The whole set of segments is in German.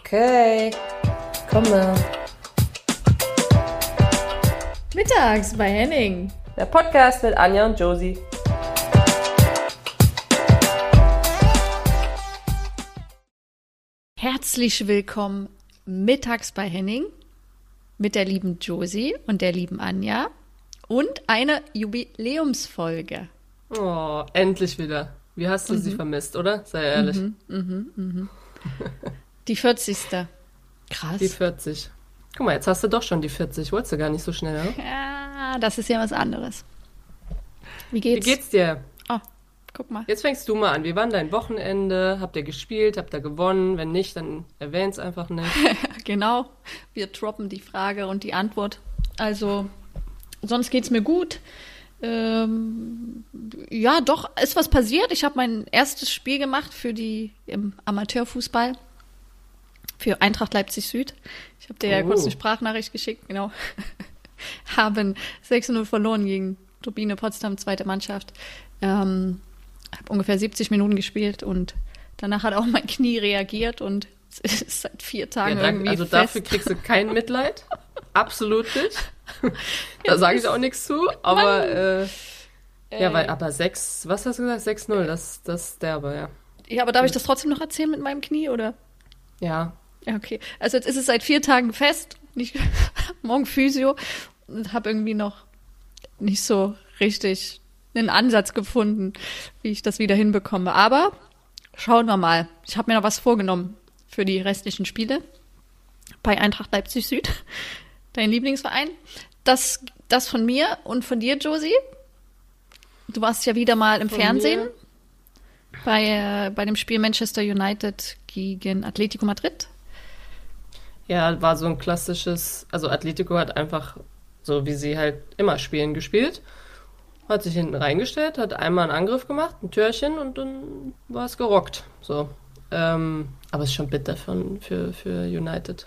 Okay, komme. Mittags bei Henning. Der Podcast mit Anja und Josie. Herzlich willkommen mittags bei Henning mit der lieben Josie und der lieben Anja und eine Jubiläumsfolge. Oh, endlich wieder. Wie hast du sie vermisst, oder? Sei ehrlich. Die 40. Krass. Die 40. Guck mal, jetzt hast du doch schon die 40. Wolltest du gar nicht so schnell, ne? ja, das ist ja was anderes. Wie Wie geht's? geht's dir? Oh, guck mal. Jetzt fängst du mal an. Wie war dein Wochenende? Habt ihr gespielt? Habt ihr gewonnen? Wenn nicht, dann erwähn's einfach nicht. Genau, wir droppen die Frage und die Antwort. Also, sonst geht's mir gut. Ähm, ja, doch, ist was passiert. Ich habe mein erstes Spiel gemacht für die im Amateurfußball. Für Eintracht Leipzig Süd. Ich habe dir ja Oh. kurz eine Sprachnachricht geschickt, genau. Haben 6-0 verloren gegen Turbine Potsdam, zweite Mannschaft. Ähm, habe ungefähr 70 Minuten gespielt und danach hat auch mein Knie reagiert und es ist seit vier Tagen Ja, danke. irgendwie also fest. dafür kriegst du kein Mitleid. Absolut nicht. da sage ich auch nichts zu. Aber äh, ja, weil aber 6, was hast du gesagt? 6-0, das, das derbe, ja. Ja, aber darf ich das trotzdem noch erzählen mit meinem Knie, oder? Ja, okay. Also jetzt ist es seit vier Tagen fest. Nicht, morgen Physio. Und habe irgendwie noch nicht so richtig einen Ansatz gefunden, wie ich das wieder hinbekomme. Aber schauen wir mal. Ich habe mir noch was vorgenommen für die restlichen Spiele. Bei Eintracht Leipzig Süd. Dein Lieblingsverein. Das, das von mir und von dir, Josie. Du warst ja wieder mal im Von Fernsehen. mir? Bei, äh, bei dem Spiel Manchester United gegen Atletico Madrid. Ja, war so ein klassisches, also Atletico hat einfach, so wie sie halt immer spielen, gespielt. Hat sich hinten reingestellt, hat einmal einen Angriff gemacht, ein Türchen und dann war es gerockt. So. Ähm, aber es ist schon bitter für, für, für United.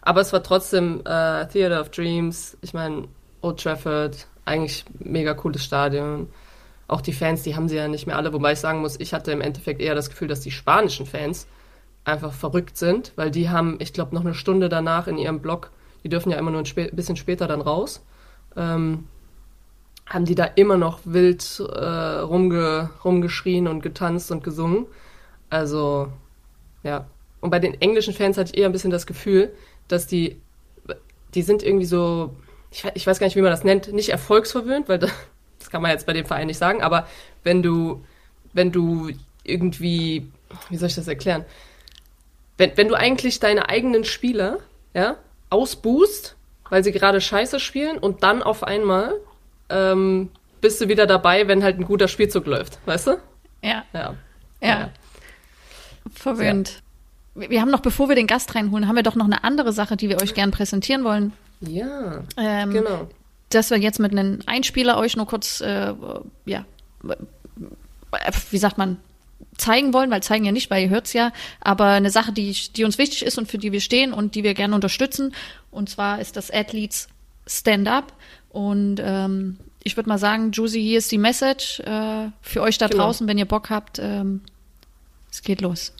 Aber es war trotzdem äh, Theater of Dreams. Ich meine, Old Trafford, eigentlich mega cooles Stadion. Auch die Fans, die haben sie ja nicht mehr alle. Wobei ich sagen muss, ich hatte im Endeffekt eher das Gefühl, dass die spanischen Fans einfach verrückt sind, weil die haben, ich glaube, noch eine Stunde danach in ihrem Blog, die dürfen ja immer nur ein spä bisschen später dann raus, ähm, haben die da immer noch wild äh, rumge rumgeschrien und getanzt und gesungen. Also, ja. Und bei den englischen Fans hatte ich eher ein bisschen das Gefühl, dass die, die sind irgendwie so, ich, ich weiß gar nicht, wie man das nennt, nicht erfolgsverwöhnt, weil das, das kann man jetzt bei dem Verein nicht sagen, aber wenn du, wenn du irgendwie, wie soll ich das erklären? Wenn, wenn du eigentlich deine eigenen Spieler, ja, ausbußt, weil sie gerade scheiße spielen und dann auf einmal ähm, bist du wieder dabei, wenn halt ein guter Spielzug läuft, weißt du? Ja, Ja. ja. Verwöhnt. Wir wir haben noch, bevor wir den Gast reinholen, haben wir doch noch eine andere Sache, die wir euch gern präsentieren wollen. Ja, Ähm, genau. Dass wir jetzt mit einem Einspieler euch nur kurz, äh, ja, wie sagt man, zeigen wollen, weil zeigen ja nicht, weil ihr hört's ja, aber eine Sache, die, die uns wichtig ist und für die wir stehen und die wir gerne unterstützen. Und zwar ist das Athletes Stand Up. Und ähm, ich würde mal sagen, Josie, hier ist die Message äh, für euch da Genau. draußen, wenn ihr Bock habt. Ähm, es geht los.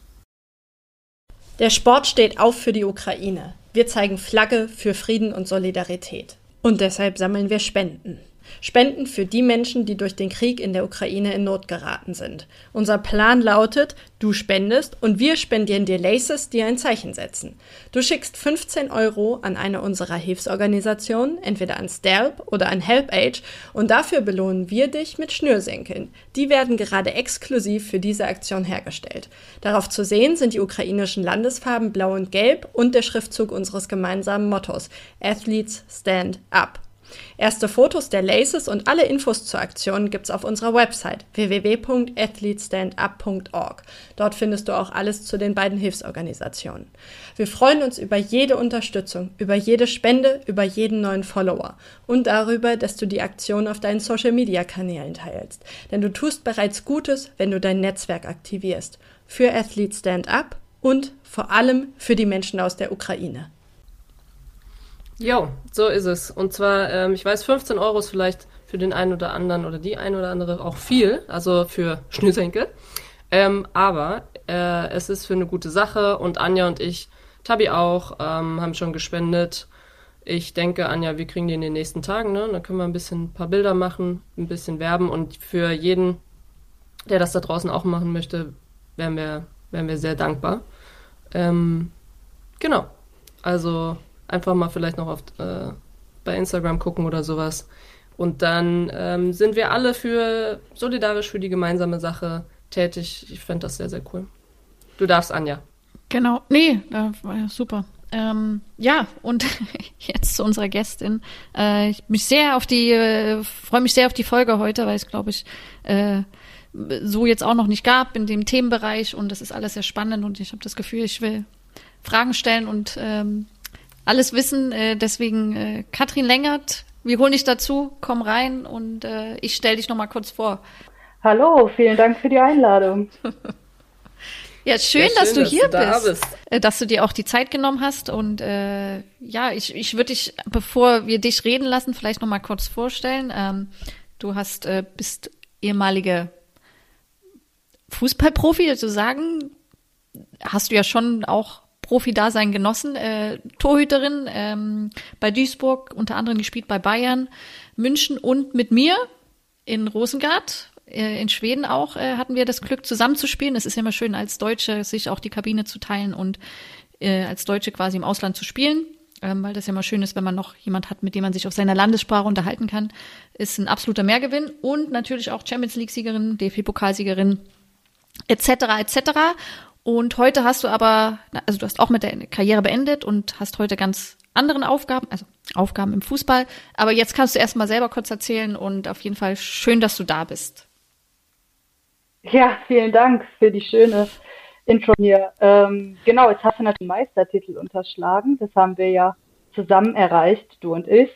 Der Sport steht auf für die Ukraine. Wir zeigen Flagge für Frieden und Solidarität. Und deshalb sammeln wir Spenden. Spenden für die Menschen, die durch den Krieg in der Ukraine in Not geraten sind. Unser Plan lautet, du spendest und wir spendieren dir Laces, die ein Zeichen setzen. Du schickst 15 Euro an eine unserer Hilfsorganisationen, entweder an STELP oder an HelpAge und dafür belohnen wir dich mit Schnürsenkeln. Die werden gerade exklusiv für diese Aktion hergestellt. Darauf zu sehen sind die ukrainischen Landesfarben Blau und Gelb und der Schriftzug unseres gemeinsamen Mottos Athletes Stand Up. Erste Fotos der Laces und alle Infos zur Aktion gibt's auf unserer Website www.athletestandup.org. Dort findest du auch alles zu den beiden Hilfsorganisationen. Wir freuen uns über jede Unterstützung, über jede Spende, über jeden neuen Follower und darüber, dass du die Aktion auf deinen Social-Media-Kanälen teilst. Denn du tust bereits Gutes, wenn du dein Netzwerk aktivierst. Für Athlete Stand Up und vor allem für die Menschen aus der Ukraine. Jo, so ist es. Und zwar, ähm, ich weiß, 15 Euro ist vielleicht für den einen oder anderen oder die ein oder andere auch viel, also für Schnürsenkel. Ähm, aber äh, es ist für eine gute Sache und Anja und ich Tabi auch, ähm, haben schon gespendet. Ich denke, Anja, wir kriegen die in den nächsten Tagen, ne? Dann können wir ein bisschen ein paar Bilder machen, ein bisschen werben und für jeden, der das da draußen auch machen möchte, wären wir, wären wir sehr dankbar. Ähm, genau. Also einfach mal vielleicht noch auf, äh, bei Instagram gucken oder sowas. Und dann ähm, sind wir alle für solidarisch für die gemeinsame Sache tätig. Ich fände das sehr, sehr cool. Du darfst, Anja. Genau. Nee, äh, war ja super. Ähm, ja, und jetzt zu unserer Gästin. Äh, ich mich sehr auf die, äh, freue mich sehr auf die Folge heute, weil es, glaube ich, äh, so jetzt auch noch nicht gab in dem Themenbereich und das ist alles sehr spannend und ich habe das Gefühl, ich will Fragen stellen und ähm, alles wissen. Äh, deswegen äh, Katrin Längert, wir holen dich dazu, komm rein und äh, ich stelle dich noch mal kurz vor. Hallo, vielen Dank für die Einladung. Ja, schön, ja, schön dass du dass hier du da bist. bist. Äh, dass du dir auch die Zeit genommen hast. Und äh, ja, ich, ich würde dich, bevor wir dich reden lassen, vielleicht noch mal kurz vorstellen. Ähm, du hast äh, bist ehemalige Fußballprofi, sozusagen. Hast du ja schon auch Profi-Dasein genossen. Äh, Torhüterin ähm, bei Duisburg, unter anderem gespielt bei Bayern, München und mit mir in Rosengard äh, in Schweden auch äh, hatten wir das Glück, zusammenzuspielen. Es ist ja immer schön, als Deutsche sich auch die Kabine zu teilen und äh, als Deutsche quasi im Ausland zu spielen, ähm, weil das ja immer schön ist, wenn man noch jemand hat, mit dem man sich auf seiner Landessprache unterhalten kann. Ist ein absoluter Mehrgewinn und natürlich auch Champions League-Siegerin, DFB-Pokalsiegerin etc. etc. Und heute hast du aber, also du hast auch mit der Karriere beendet und hast heute ganz anderen Aufgaben, also Aufgaben im Fußball. Aber jetzt kannst du erst mal selber kurz erzählen und auf jeden Fall schön, dass du da bist. Ja, vielen Dank für die schöne Intro hier. Ähm, genau, jetzt hast du natürlich Meistertitel unterschlagen. Das haben wir ja zusammen erreicht, du und ich.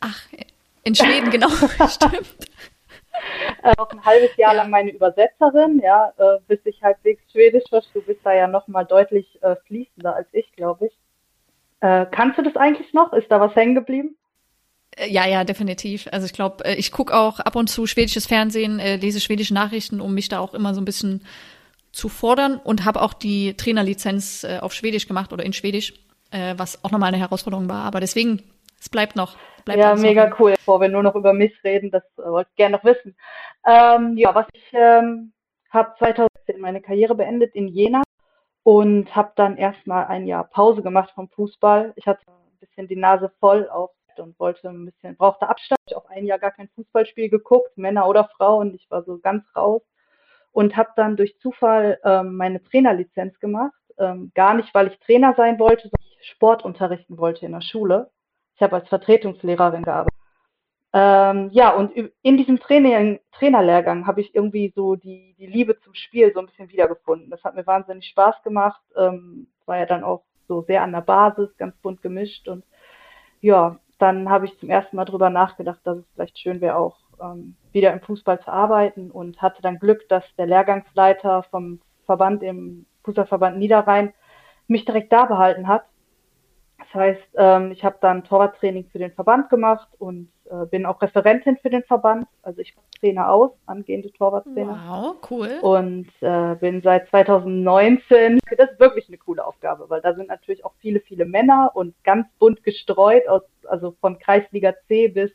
Ach, in Schweden, genau, stimmt. Äh, auch ein halbes Jahr ja. lang meine Übersetzerin, ja, äh, bis ich halbwegs Schwedisch verstehe. Du bist da ja noch mal deutlich äh, fließender als ich, glaube ich. Äh, kannst du das eigentlich noch? Ist da was hängen geblieben? Äh, ja, ja, definitiv. Also ich glaube, äh, ich gucke auch ab und zu schwedisches Fernsehen, äh, lese schwedische Nachrichten, um mich da auch immer so ein bisschen zu fordern und habe auch die Trainerlizenz auf Schwedisch gemacht oder in Schwedisch, was auch nochmal eine Herausforderung war. Aber deswegen, es bleibt noch. Bleibt ja, mega noch. cool. Bevor wir nur noch über mich reden, das wollte ich gerne noch wissen. Ähm, ja, was ich ähm, habe 2010 meine Karriere beendet in Jena und habe dann erstmal ein Jahr Pause gemacht vom Fußball. Ich hatte ein bisschen die Nase voll auf und wollte ein bisschen, brauchte Abstand. Ich habe auch ein Jahr gar kein Fußballspiel geguckt, Männer oder Frauen. Ich war so ganz raus und habe dann durch Zufall ähm, meine Trainerlizenz gemacht. Ähm, gar nicht, weil ich Trainer sein wollte, sondern ich Sport unterrichten wollte in der Schule. Ich habe als Vertretungslehrerin gearbeitet. Ähm, ja, und in diesem Training, Trainerlehrgang habe ich irgendwie so die, die Liebe zum Spiel so ein bisschen wiedergefunden. Das hat mir wahnsinnig Spaß gemacht. Ähm, war ja dann auch so sehr an der Basis, ganz bunt gemischt und ja, dann habe ich zum ersten Mal drüber nachgedacht, dass es vielleicht schön wäre, auch ähm, wieder im Fußball zu arbeiten und hatte dann Glück, dass der Lehrgangsleiter vom Verband im Fußballverband Niederrhein mich direkt da behalten hat. Das heißt, ähm, ich habe dann Torwarttraining für den Verband gemacht und äh, bin auch Referentin für den Verband. Also ich Trainer aus, angehende Torwarttrainer. Wow, cool. Und äh, bin seit 2019. Das ist wirklich eine coole Aufgabe, weil da sind natürlich auch viele, viele Männer und ganz bunt gestreut, aus, also von Kreisliga C bis,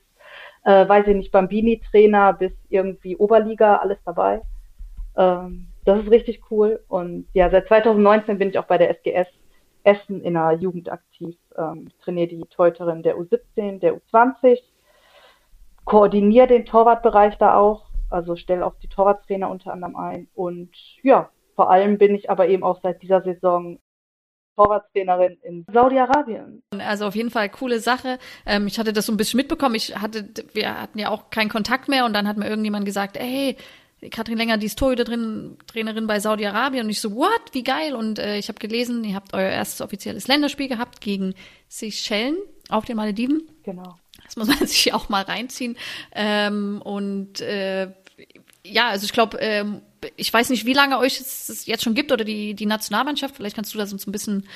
äh, weiß ich nicht, Bambini-Trainer bis irgendwie Oberliga, alles dabei. Ähm, das ist richtig cool. Und ja, seit 2019 bin ich auch bei der SGS Essen in der Jugend aktiv. Ähm, ich trainiere die Teuterin der U17, der U20 koordiniere den Torwartbereich da auch, also stelle auch die Torwarttrainer unter anderem ein. Und ja, vor allem bin ich aber eben auch seit dieser Saison Torwarttrainerin in Saudi-Arabien. Also auf jeden Fall coole Sache. Ähm, ich hatte das so ein bisschen mitbekommen. Ich hatte, wir hatten ja auch keinen Kontakt mehr und dann hat mir irgendjemand gesagt, hey, Katrin Länger, die ist Torhüterin, Trainerin bei Saudi-Arabien und ich so, what, wie geil und äh, ich habe gelesen, ihr habt euer erstes offizielles Länderspiel gehabt gegen Seychellen auf den Malediven. Genau. Das muss man sich auch mal reinziehen. Ähm, und äh, ja, also ich glaube, ähm, ich weiß nicht, wie lange euch es jetzt schon gibt oder die, die Nationalmannschaft. Vielleicht kannst du da uns ein bisschen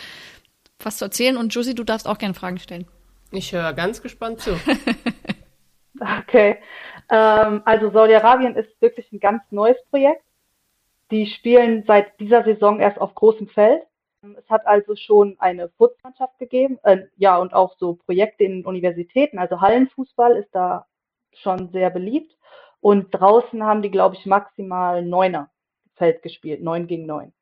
was zu erzählen. Und Josie, du darfst auch gerne Fragen stellen. Ich höre ganz gespannt zu. okay. Ähm, also Saudi-Arabien ist wirklich ein ganz neues Projekt. Die spielen seit dieser Saison erst auf großem Feld. Es hat also schon eine Fußmannschaft gegeben, äh, ja, und auch so Projekte in Universitäten. Also Hallenfußball ist da schon sehr beliebt. Und draußen haben die, glaube ich, maximal Neuner Feld gespielt, neun gegen neun.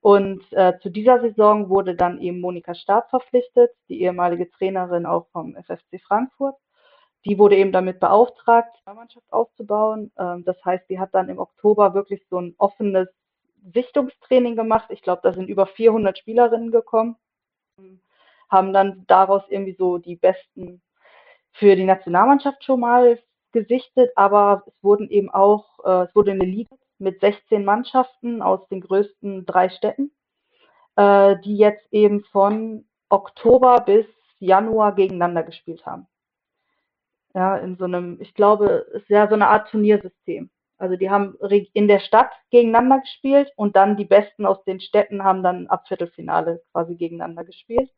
Und äh, zu dieser Saison wurde dann eben Monika Stab verpflichtet, die ehemalige Trainerin auch vom FFC Frankfurt. Die wurde eben damit beauftragt, eine Mannschaft aufzubauen. Ähm, das heißt, die hat dann im Oktober wirklich so ein offenes Sichtungstraining gemacht. Ich glaube, da sind über 400 Spielerinnen gekommen, haben dann daraus irgendwie so die besten für die Nationalmannschaft schon mal gesichtet, aber es wurden eben auch, äh, es wurde eine Liga mit 16 Mannschaften aus den größten drei Städten, äh, die jetzt eben von Oktober bis Januar gegeneinander gespielt haben. Ja, in so einem, ich glaube, es ist ja so eine Art Turniersystem. Also die haben in der Stadt gegeneinander gespielt und dann die Besten aus den Städten haben dann ab Viertelfinale quasi gegeneinander gespielt.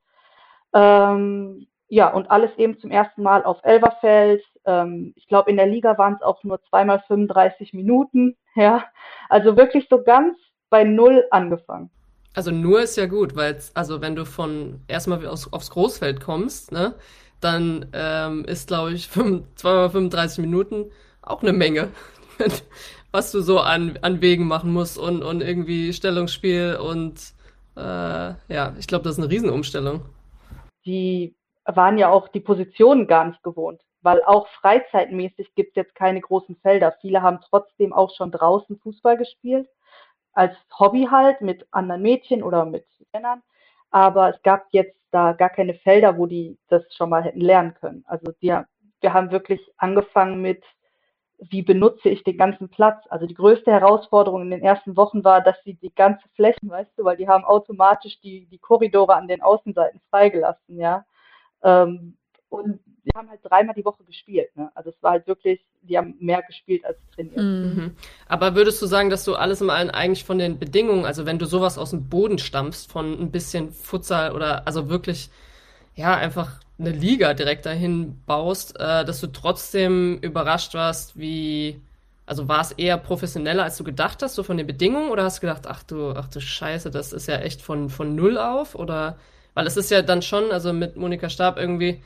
Ähm, ja, und alles eben zum ersten Mal auf Elverfeld. Ähm, ich glaube, in der Liga waren es auch nur zweimal 35 Minuten. Ja, also wirklich so ganz bei Null angefangen. Also nur ist ja gut, weil also wenn du von erstmal aufs, aufs Großfeld kommst, ne, dann ähm, ist, glaube ich, zweimal 35 Minuten auch eine Menge, was du so an, an Wegen machen musst und, und irgendwie Stellungsspiel und äh, ja, ich glaube, das ist eine Riesenumstellung. Die waren ja auch die Positionen gar nicht gewohnt, weil auch freizeitmäßig gibt es jetzt keine großen Felder. Viele haben trotzdem auch schon draußen Fußball gespielt, als Hobby halt mit anderen Mädchen oder mit Männern. Aber es gab jetzt da gar keine Felder, wo die das schon mal hätten lernen können. Also die, wir haben wirklich angefangen mit, wie benutze ich den ganzen Platz? Also die größte Herausforderung in den ersten Wochen war, dass sie die ganze Flächen, weißt du, weil die haben automatisch die, die Korridore an den Außenseiten freigelassen, ja. Ähm, und die haben halt dreimal die Woche gespielt. Ne? Also es war halt wirklich, die haben mehr gespielt als trainiert. Mhm. Aber würdest du sagen, dass du alles im Allen eigentlich von den Bedingungen, also wenn du sowas aus dem Boden stammst, von ein bisschen Futsal oder also wirklich, ja, einfach eine Liga direkt dahin baust, äh, dass du trotzdem überrascht warst, wie, also war es eher professioneller, als du gedacht hast, so von den Bedingungen, oder hast du gedacht, ach du, ach du Scheiße, das ist ja echt von, von null auf, oder weil es ist ja dann schon, also mit Monika Stab irgendwie,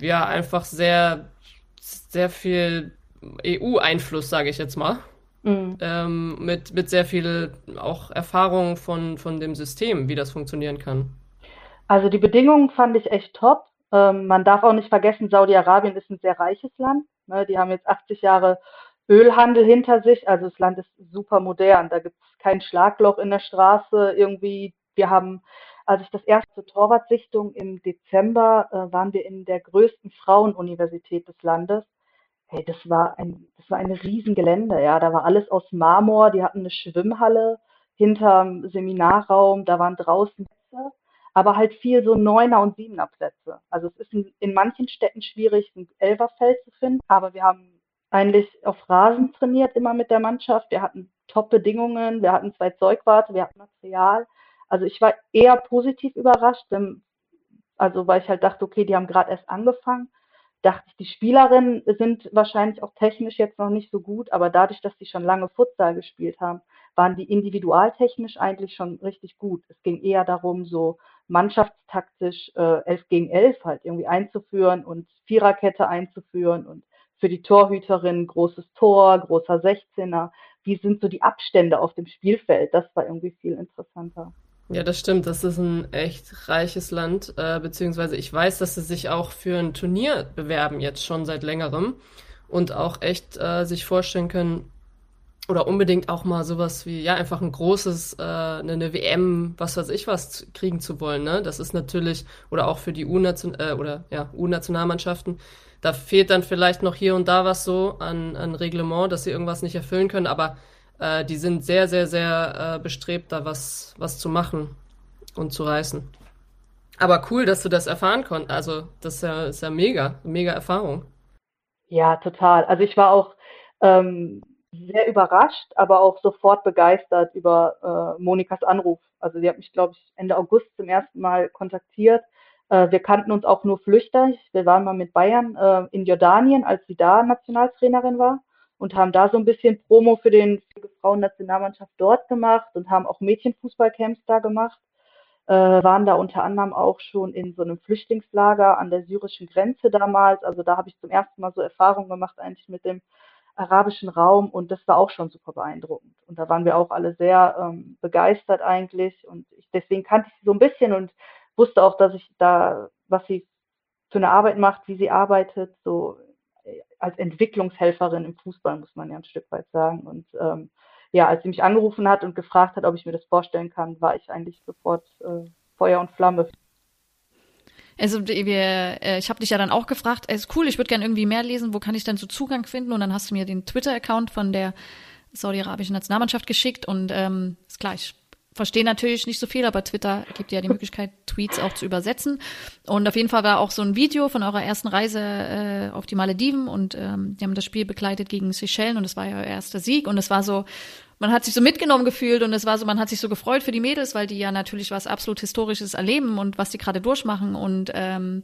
ja, einfach sehr, sehr viel EU-Einfluss, sage ich jetzt mal. Mhm. Ähm, mit, mit sehr viel auch Erfahrung von, von dem System, wie das funktionieren kann. Also die Bedingungen fand ich echt top. Ähm, man darf auch nicht vergessen, Saudi-Arabien ist ein sehr reiches Land. Ne? Die haben jetzt 80 Jahre Ölhandel hinter sich. Also das Land ist super modern. Da gibt es kein Schlagloch in der Straße irgendwie. Wir haben als ich das erste Torwartsichtung im Dezember äh, waren wir in der größten Frauenuniversität des Landes. Hey, das war ein, das war ein Riesengelände, ja. Da war alles aus Marmor. Die hatten eine Schwimmhalle hinterm Seminarraum. Da waren draußen Plätze, aber halt viel so Neuner und Siebener Plätze. Also es ist in, in manchen Städten schwierig, ein Elferfeld zu finden, aber wir haben eigentlich auf Rasen trainiert, immer mit der Mannschaft. Wir hatten Top-Bedingungen, wir hatten zwei Zeugwarte, wir hatten Material. Also ich war eher positiv überrascht, also weil ich halt dachte, okay, die haben gerade erst angefangen. Dachte ich, die Spielerinnen sind wahrscheinlich auch technisch jetzt noch nicht so gut, aber dadurch, dass die schon lange Futsal gespielt haben, waren die individualtechnisch eigentlich schon richtig gut. Es ging eher darum, so mannschaftstaktisch äh, 11 gegen 11 halt irgendwie einzuführen und Viererkette einzuführen und für die Torhüterin großes Tor, großer 16er. Wie sind so die Abstände auf dem Spielfeld? Das war irgendwie viel interessanter. Ja, das stimmt. Das ist ein echt reiches Land, äh, beziehungsweise ich weiß, dass sie sich auch für ein Turnier bewerben jetzt schon seit längerem und auch echt äh, sich vorstellen können oder unbedingt auch mal sowas wie ja einfach ein großes äh, eine WM, was weiß ich was kriegen zu wollen. Ne, das ist natürlich oder auch für die U-Nation äh, oder ja U-Nationalmannschaften. Da fehlt dann vielleicht noch hier und da was so an an Reglement, dass sie irgendwas nicht erfüllen können, aber äh, die sind sehr, sehr, sehr äh, bestrebt, da was, was zu machen und zu reißen. Aber cool, dass du das erfahren konntest. Also, das ist ja, ist ja mega, mega Erfahrung. Ja, total. Also ich war auch ähm, sehr überrascht, aber auch sofort begeistert über äh, Monikas Anruf. Also sie hat mich, glaube ich, Ende August zum ersten Mal kontaktiert. Äh, wir kannten uns auch nur flüchtig. Wir waren mal mit Bayern äh, in Jordanien, als sie da Nationaltrainerin war und haben da so ein bisschen Promo für den Frauen-Nationalmannschaft dort gemacht und haben auch Mädchenfußballcamps da gemacht. äh, waren da unter anderem auch schon in so einem Flüchtlingslager an der syrischen Grenze damals. Also da habe ich zum ersten Mal so Erfahrungen gemacht eigentlich mit dem arabischen Raum und das war auch schon super beeindruckend. Und da waren wir auch alle sehr ähm, begeistert eigentlich und ich, deswegen kannte ich sie so ein bisschen und wusste auch, dass ich da, was sie für eine Arbeit macht, wie sie arbeitet, so als Entwicklungshelferin im Fußball, muss man ja ein Stück weit sagen. Und ähm, ja, als sie mich angerufen hat und gefragt hat, ob ich mir das vorstellen kann, war ich eigentlich sofort äh, Feuer und Flamme. Also wir, äh, ich habe dich ja dann auch gefragt, es ist cool, ich würde gerne irgendwie mehr lesen, wo kann ich denn so Zugang finden? Und dann hast du mir den Twitter-Account von der saudi-arabischen Nationalmannschaft geschickt und ähm, ist klar, ich verstehe natürlich nicht so viel, aber Twitter gibt ja die Möglichkeit, Tweets auch zu übersetzen. Und auf jeden Fall war auch so ein Video von eurer ersten Reise äh, auf die Malediven und ähm, die haben das Spiel begleitet gegen Seychellen und das war ja euer erster Sieg und es war so, man hat sich so mitgenommen gefühlt und es war so, man hat sich so gefreut für die Mädels, weil die ja natürlich was absolut Historisches erleben und was die gerade durchmachen und ähm,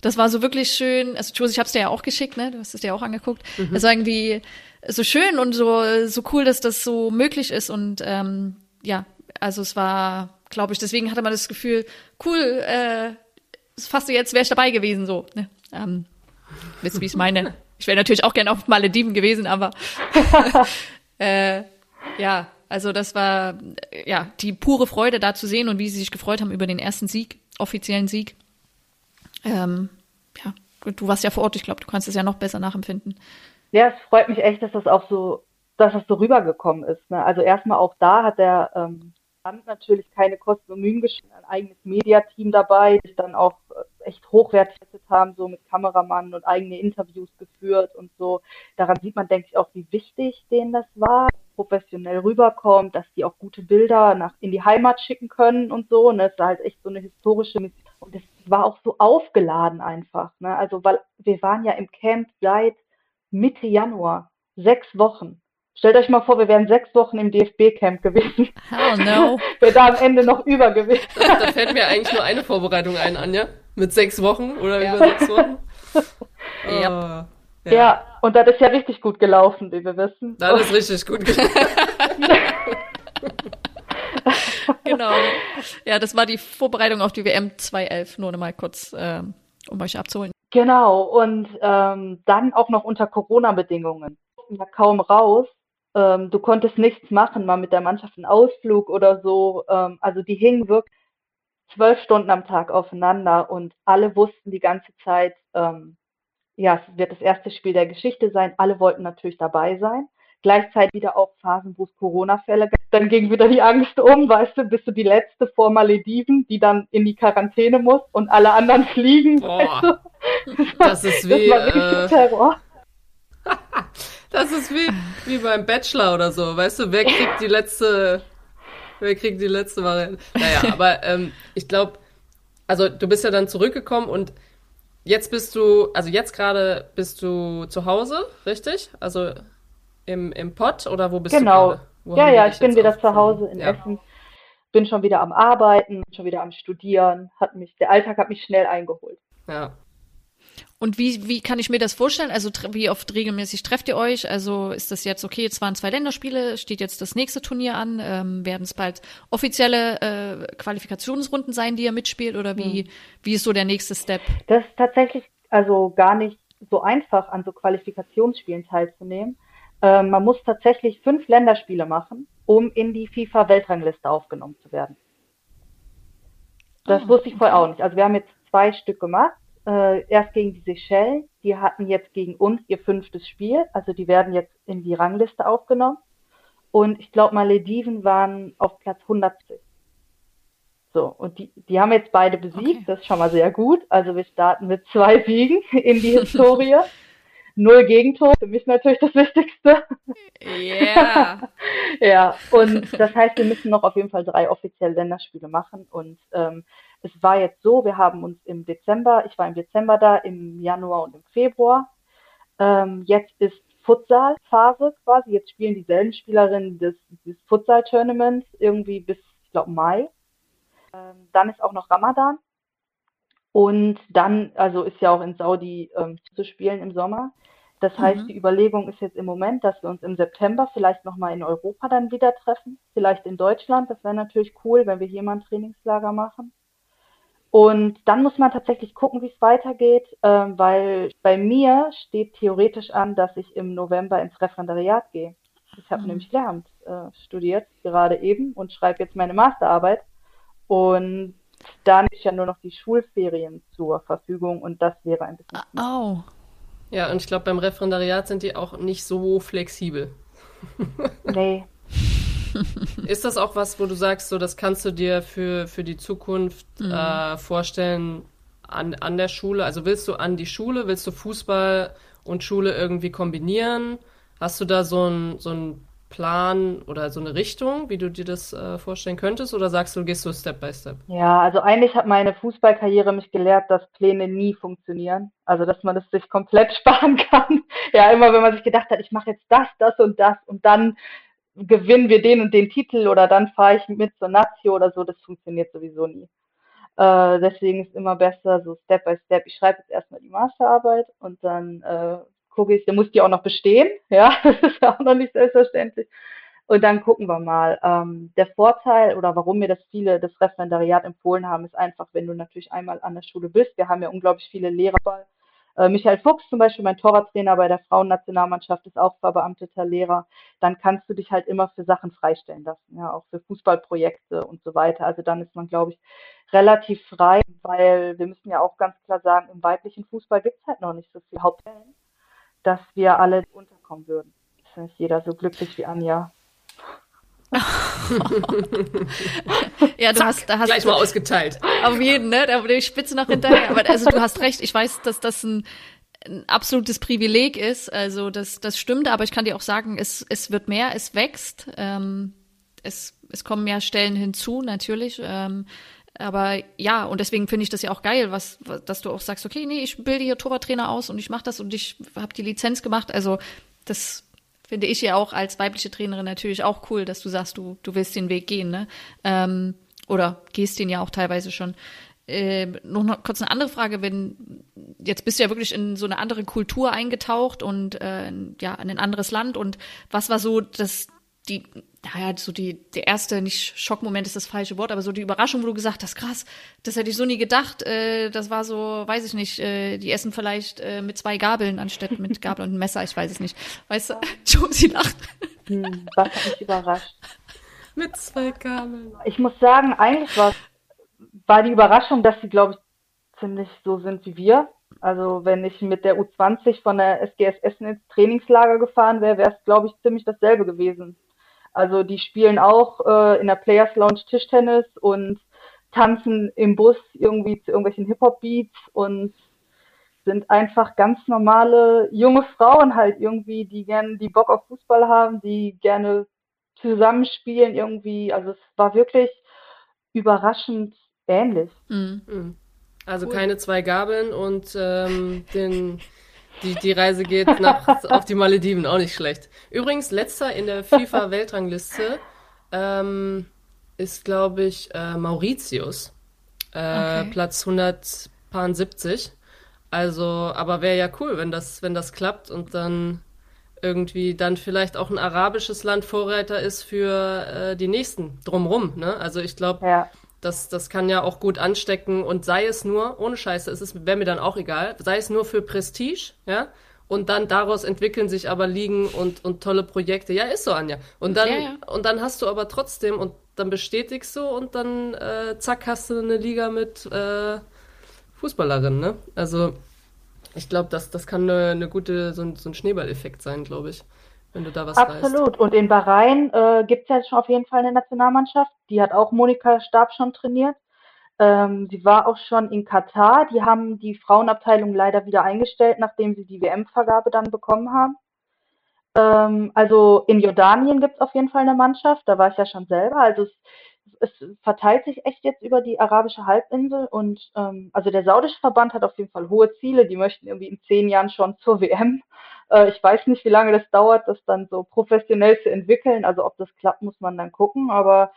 das war so wirklich schön. Also Josie, ich hab's dir ja auch geschickt, ne? Du hast es dir auch angeguckt. Mhm. Das war irgendwie so schön und so so cool, dass das so möglich ist und ähm, ja, also es war, glaube ich, deswegen hatte man das Gefühl, cool, äh, fast jetzt wäre ich dabei gewesen so. Ne? Ähm, wisst wie ich meine? Ich wäre natürlich auch gerne auf Malediven gewesen, aber äh, ja, also das war ja die pure Freude da zu sehen und wie sie sich gefreut haben über den ersten Sieg, offiziellen Sieg. Ähm, ja, du warst ja vor Ort, ich glaube, du kannst es ja noch besser nachempfinden. Ja, es freut mich echt, dass das auch so, dass das so rübergekommen ist. Ne? Also erstmal auch da hat der ähm, Land natürlich keine Kosten und Mühen geschehen, ein eigenes Mediateam dabei, die dann auch äh, echt hochwertig haben, so mit Kameramann und eigene Interviews geführt und so. Daran sieht man, denke ich, auch, wie wichtig denen das war, professionell rüberkommt, dass die auch gute Bilder nach in die Heimat schicken können und so. Ne? das war halt echt so eine historische Mission. Und es war auch so aufgeladen einfach. Ne? Also, weil wir waren ja im Camp seit Mitte Januar, sechs Wochen. Stellt euch mal vor, wir wären sechs Wochen im DFB-Camp gewesen. Hell no. Wäre da am Ende noch Übergewicht. Da, da fällt mir eigentlich nur eine Vorbereitung ein, Anja. Mit sechs Wochen oder ja. über sechs Wochen. Oh. Ja. ja. und das ist ja richtig gut gelaufen, wie wir wissen. Das ist richtig gut gelaufen. genau. Ja, das war die Vorbereitung auf die WM 2011, nur noch mal kurz, ähm, um euch abzuholen. Genau, und ähm, dann auch noch unter Corona-Bedingungen. Ja, kaum raus ähm, du konntest nichts machen, mal mit der Mannschaft einen Ausflug oder so. Ähm, also die hingen wirklich zwölf Stunden am Tag aufeinander und alle wussten die ganze Zeit, ähm, ja, es wird das erste Spiel der Geschichte sein. Alle wollten natürlich dabei sein. Gleichzeitig wieder auch Phasen, wo es Corona-Fälle gab. Dann ging wieder die Angst um, weißt du, bist du die letzte vor Malediven, die dann in die Quarantäne muss und alle anderen fliegen. Boah, weißt du? Das ist wie. Das war äh, Terror. Das ist wie, wie beim Bachelor oder so, weißt du, wer kriegt die letzte, wer kriegt die letzte Variante? Naja, aber ähm, ich glaube, also du bist ja dann zurückgekommen und jetzt bist du, also jetzt gerade bist du zu Hause, richtig? Also im, im Pott oder wo bist genau. du? Genau. Ja, ja, ich bin wieder zu Hause in ja. Essen. Bin schon wieder am Arbeiten, schon wieder am Studieren. Hat mich, der Alltag hat mich schnell eingeholt. Ja, und wie, wie kann ich mir das vorstellen? Also wie oft regelmäßig trefft ihr euch? Also ist das jetzt okay, jetzt waren zwei Länderspiele, steht jetzt das nächste Turnier an? Ähm, werden es bald offizielle äh, Qualifikationsrunden sein, die ihr mitspielt? Oder wie, hm. wie ist so der nächste Step? Das ist tatsächlich also gar nicht so einfach, an so Qualifikationsspielen teilzunehmen. Ähm, man muss tatsächlich fünf Länderspiele machen, um in die FIFA-Weltrangliste aufgenommen zu werden. Das oh, wusste ich vorher okay. auch nicht. Also wir haben jetzt zwei Stück gemacht äh, erst gegen die Seychellen, die hatten jetzt gegen uns ihr fünftes Spiel, also die werden jetzt in die Rangliste aufgenommen. Und ich glaube, Malediven waren auf Platz 170. So, und die, die haben jetzt beide besiegt, okay. das ist schon mal sehr gut. Also wir starten mit zwei Siegen in die Historie. Null Gegentor, für mich natürlich das Wichtigste. Yeah. ja, und das heißt, wir müssen noch auf jeden Fall drei offizielle Länderspiele machen. Und ähm, es war jetzt so, wir haben uns im Dezember, ich war im Dezember da, im Januar und im Februar. Ähm, jetzt ist Futsal-Phase quasi. Jetzt spielen dieselben Spielerinnen des, des Futsal-Tournaments irgendwie bis, ich glaube, Mai. Ähm, dann ist auch noch Ramadan. Und dann, also ist ja auch in Saudi ähm, zu spielen im Sommer. Das heißt, mhm. die Überlegung ist jetzt im Moment, dass wir uns im September vielleicht nochmal in Europa dann wieder treffen, vielleicht in Deutschland. Das wäre natürlich cool, wenn wir hier mal ein Trainingslager machen. Und dann muss man tatsächlich gucken, wie es weitergeht, ähm, weil bei mir steht theoretisch an, dass ich im November ins Referendariat gehe. Ich habe mhm. nämlich Lehramt äh, studiert, gerade eben, und schreibe jetzt meine Masterarbeit. Und dann ist ja nur noch die Schulferien zur Verfügung und das wäre ein bisschen. Oh. Ja, und ich glaube, beim Referendariat sind die auch nicht so flexibel. nee. Ist das auch was, wo du sagst, so das kannst du dir für, für die Zukunft mhm. äh, vorstellen an, an der Schule? Also willst du an die Schule, willst du Fußball und Schule irgendwie kombinieren? Hast du da so ein, so ein Plan oder so eine Richtung, wie du dir das äh, vorstellen könntest? Oder sagst du, gehst du Step by Step? Ja, also eigentlich hat meine Fußballkarriere mich gelehrt, dass Pläne nie funktionieren. Also, dass man es sich komplett sparen kann. ja, immer wenn man sich gedacht hat, ich mache jetzt das, das und das und dann gewinnen wir den und den Titel oder dann fahre ich mit zur Nazio oder so, das funktioniert sowieso nie. Äh, deswegen ist immer besser so Step by Step. Ich schreibe jetzt erstmal die Masterarbeit und dann äh, gucke ich, der muss die auch noch bestehen. Ja, das ist ja auch noch nicht selbstverständlich. Und dann gucken wir mal. Ähm, der Vorteil oder warum mir das viele das Referendariat empfohlen haben, ist einfach, wenn du natürlich einmal an der Schule bist. Wir haben ja unglaublich viele Lehrer. Äh, Michael Fuchs zum Beispiel, mein Torwarttrainer bei der Frauennationalmannschaft, ist auch verbeamteter Lehrer. Dann kannst du dich halt immer für Sachen freistellen lassen, ja, auch für Fußballprojekte und so weiter. Also dann ist man, glaube ich, relativ frei, weil wir müssen ja auch ganz klar sagen, im weiblichen Fußball gibt es halt noch nicht so viel Hauptstellen dass wir alle unterkommen würden. Ist nicht jeder so glücklich wie Anja. ja, du Zack, hast, da hast gleich mal ausgeteilt. Auf jeden, ne? Da wurde die Spitze noch hinterher. Aber also du hast recht. Ich weiß, dass das ein, ein absolutes Privileg ist. Also das, das stimmt. Aber ich kann dir auch sagen, es, es wird mehr, es wächst. Ähm, es, es kommen mehr Stellen hinzu, natürlich. Ähm, aber ja, und deswegen finde ich das ja auch geil, was, was, dass du auch sagst, okay, nee, ich bilde hier Torwarttrainer aus und ich mache das und ich habe die Lizenz gemacht. Also das finde ich ja auch als weibliche Trainerin natürlich auch cool, dass du sagst, du, du willst den Weg gehen, ne? Ähm, oder gehst den ja auch teilweise schon. Äh, noch, noch kurz eine andere Frage, wenn jetzt bist du ja wirklich in so eine andere Kultur eingetaucht und äh, ja, in ein anderes Land und was war so das die, naja, so die, der erste, nicht Schockmoment ist das falsche Wort, aber so die Überraschung, wo du gesagt hast, krass, das hätte ich so nie gedacht, äh, das war so, weiß ich nicht, äh, die essen vielleicht äh, mit zwei Gabeln anstatt mit Gabel und Messer, ich weiß es nicht. Weißt du, Josie lacht. Hm, was hat mich überrascht? mit zwei Gabeln. Ich muss sagen, eigentlich war, war die Überraschung, dass sie, glaube ich, ziemlich so sind wie wir. Also wenn ich mit der U20 von der SGS Essen ins Trainingslager gefahren wäre, wäre es, glaube ich, ziemlich dasselbe gewesen. Also die spielen auch äh, in der Players Lounge Tischtennis und tanzen im Bus irgendwie zu irgendwelchen Hip-Hop-Beats und sind einfach ganz normale junge Frauen halt irgendwie, die gerne, die Bock auf Fußball haben, die gerne zusammenspielen irgendwie. Also es war wirklich überraschend ähnlich. Mhm. Also cool. keine zwei Gabeln und ähm, den die, die Reise geht nach, auf die Malediven, auch nicht schlecht. Übrigens, letzter in der FIFA-Weltrangliste ähm, ist, glaube ich, äh, Mauritius. Äh, okay. Platz 170. Also, aber wäre ja cool, wenn das, wenn das klappt und dann irgendwie dann vielleicht auch ein arabisches Land Vorreiter ist für äh, die nächsten drumrum. Ne? Also ich glaube, ja. Das, das kann ja auch gut anstecken und sei es nur, ohne Scheiße, es wäre mir dann auch egal, sei es nur für Prestige, ja, und dann daraus entwickeln sich aber Ligen und, und tolle Projekte. Ja, ist so, Anja. Und dann, ja, ja. und dann hast du aber trotzdem, und dann bestätigst du und dann äh, zack, hast du eine Liga mit äh, Fußballerinnen, ne? Also ich glaube, das, das kann eine, eine gute, so ein, so ein Schneeballeffekt sein, glaube ich wenn du da was Absolut. Weißt. Und in Bahrain äh, gibt es ja schon auf jeden Fall eine Nationalmannschaft. Die hat auch Monika Stab schon trainiert. Ähm, sie war auch schon in Katar. Die haben die Frauenabteilung leider wieder eingestellt, nachdem sie die WM-Vergabe dann bekommen haben. Ähm, also in Jordanien gibt es auf jeden Fall eine Mannschaft. Da war ich ja schon selber. Also es es verteilt sich echt jetzt über die arabische Halbinsel und ähm, also der saudische Verband hat auf jeden Fall hohe Ziele. Die möchten irgendwie in zehn Jahren schon zur WM. Äh, ich weiß nicht, wie lange das dauert, das dann so professionell zu entwickeln. Also ob das klappt, muss man dann gucken. Aber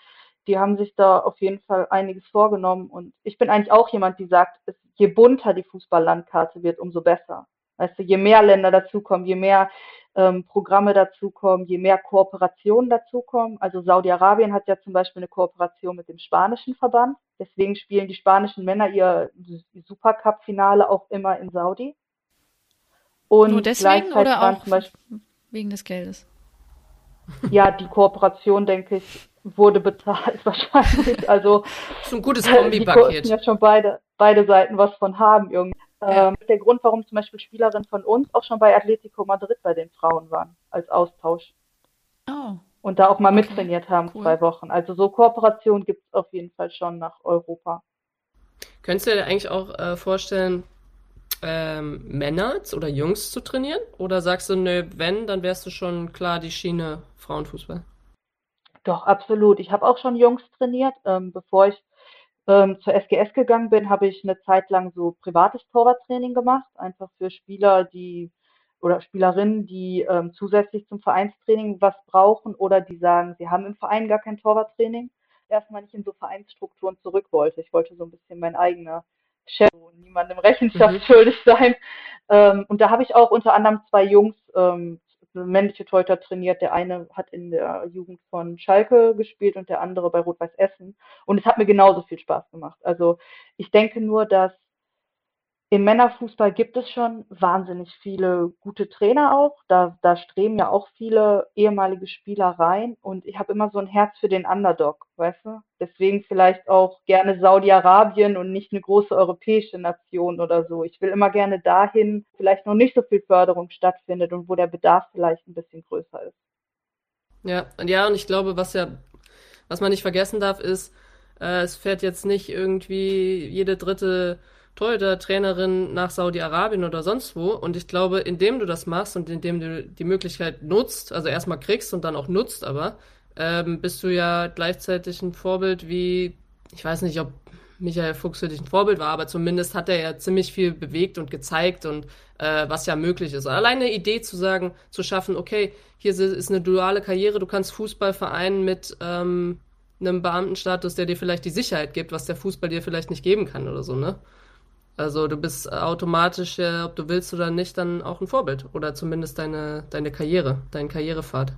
die haben sich da auf jeden Fall einiges vorgenommen. Und ich bin eigentlich auch jemand, die sagt, je bunter die Fußballlandkarte wird, umso besser. Weißt du, je mehr Länder dazukommen, je mehr ähm, Programme dazukommen, je mehr Kooperationen dazukommen. Also Saudi-Arabien hat ja zum Beispiel eine Kooperation mit dem spanischen Verband. Deswegen spielen die spanischen Männer ihr Supercup-Finale auch immer in Saudi. Und Nur deswegen oder auch Beispiel, wegen des Geldes? Ja, die Kooperation, denke ich, wurde bezahlt wahrscheinlich. Also das ist ein gutes Kombipaket. Die ja schon beide, beide Seiten was von haben irgendwie. Ja. Ähm, der Grund, warum zum Beispiel Spielerinnen von uns auch schon bei Atletico Madrid bei den Frauen waren, als Austausch. Oh. Und da auch mal okay. mittrainiert haben, cool. zwei Wochen. Also so Kooperation gibt es auf jeden Fall schon nach Europa. Könntest du dir eigentlich auch äh, vorstellen, ähm, Männer oder Jungs zu trainieren? Oder sagst du, nö, wenn, dann wärst du schon klar die Schiene Frauenfußball? Doch, absolut. Ich habe auch schon Jungs trainiert. Ähm, bevor ich ähm, zur SGS gegangen bin, habe ich eine Zeit lang so privates Torwarttraining gemacht, einfach für Spieler, die oder Spielerinnen, die ähm, zusätzlich zum Vereinstraining was brauchen oder die sagen, sie haben im Verein gar kein Torwarttraining. Erstmal nicht in so Vereinsstrukturen zurück wollte. Ich wollte so ein bisschen mein eigener Chef und niemandem Rechenschaft mhm. schuldig sein. Ähm, und da habe ich auch unter anderem zwei Jungs, ähm, männliche Torhüter trainiert. Der eine hat in der Jugend von Schalke gespielt und der andere bei Rot-Weiß Essen. Und es hat mir genauso viel Spaß gemacht. Also ich denke nur, dass im Männerfußball gibt es schon wahnsinnig viele gute Trainer auch. Da, da streben ja auch viele ehemalige Spieler rein. Und ich habe immer so ein Herz für den Underdog, weißt du? Deswegen vielleicht auch gerne Saudi-Arabien und nicht eine große europäische Nation oder so. Ich will immer gerne dahin, vielleicht noch nicht so viel Förderung stattfindet und wo der Bedarf vielleicht ein bisschen größer ist. Ja, und ja, und ich glaube, was ja, was man nicht vergessen darf, ist, äh, es fährt jetzt nicht irgendwie jede dritte Torhüter-Trainerin nach Saudi-Arabien oder sonst wo. Und ich glaube, indem du das machst und indem du die Möglichkeit nutzt, also erstmal kriegst und dann auch nutzt, aber ähm, bist du ja gleichzeitig ein Vorbild wie, ich weiß nicht, ob Michael Fuchs für dich ein Vorbild war, aber zumindest hat er ja ziemlich viel bewegt und gezeigt und äh, was ja möglich ist. Alleine eine Idee zu sagen, zu schaffen, okay, hier ist eine duale Karriere, du kannst Fußball vereinen mit ähm, einem Beamtenstatus, der dir vielleicht die Sicherheit gibt, was der Fußball dir vielleicht nicht geben kann oder so, ne? Also du bist automatisch, äh, ob du willst oder nicht, dann auch ein Vorbild oder zumindest deine, deine Karriere, dein Karrierepfad.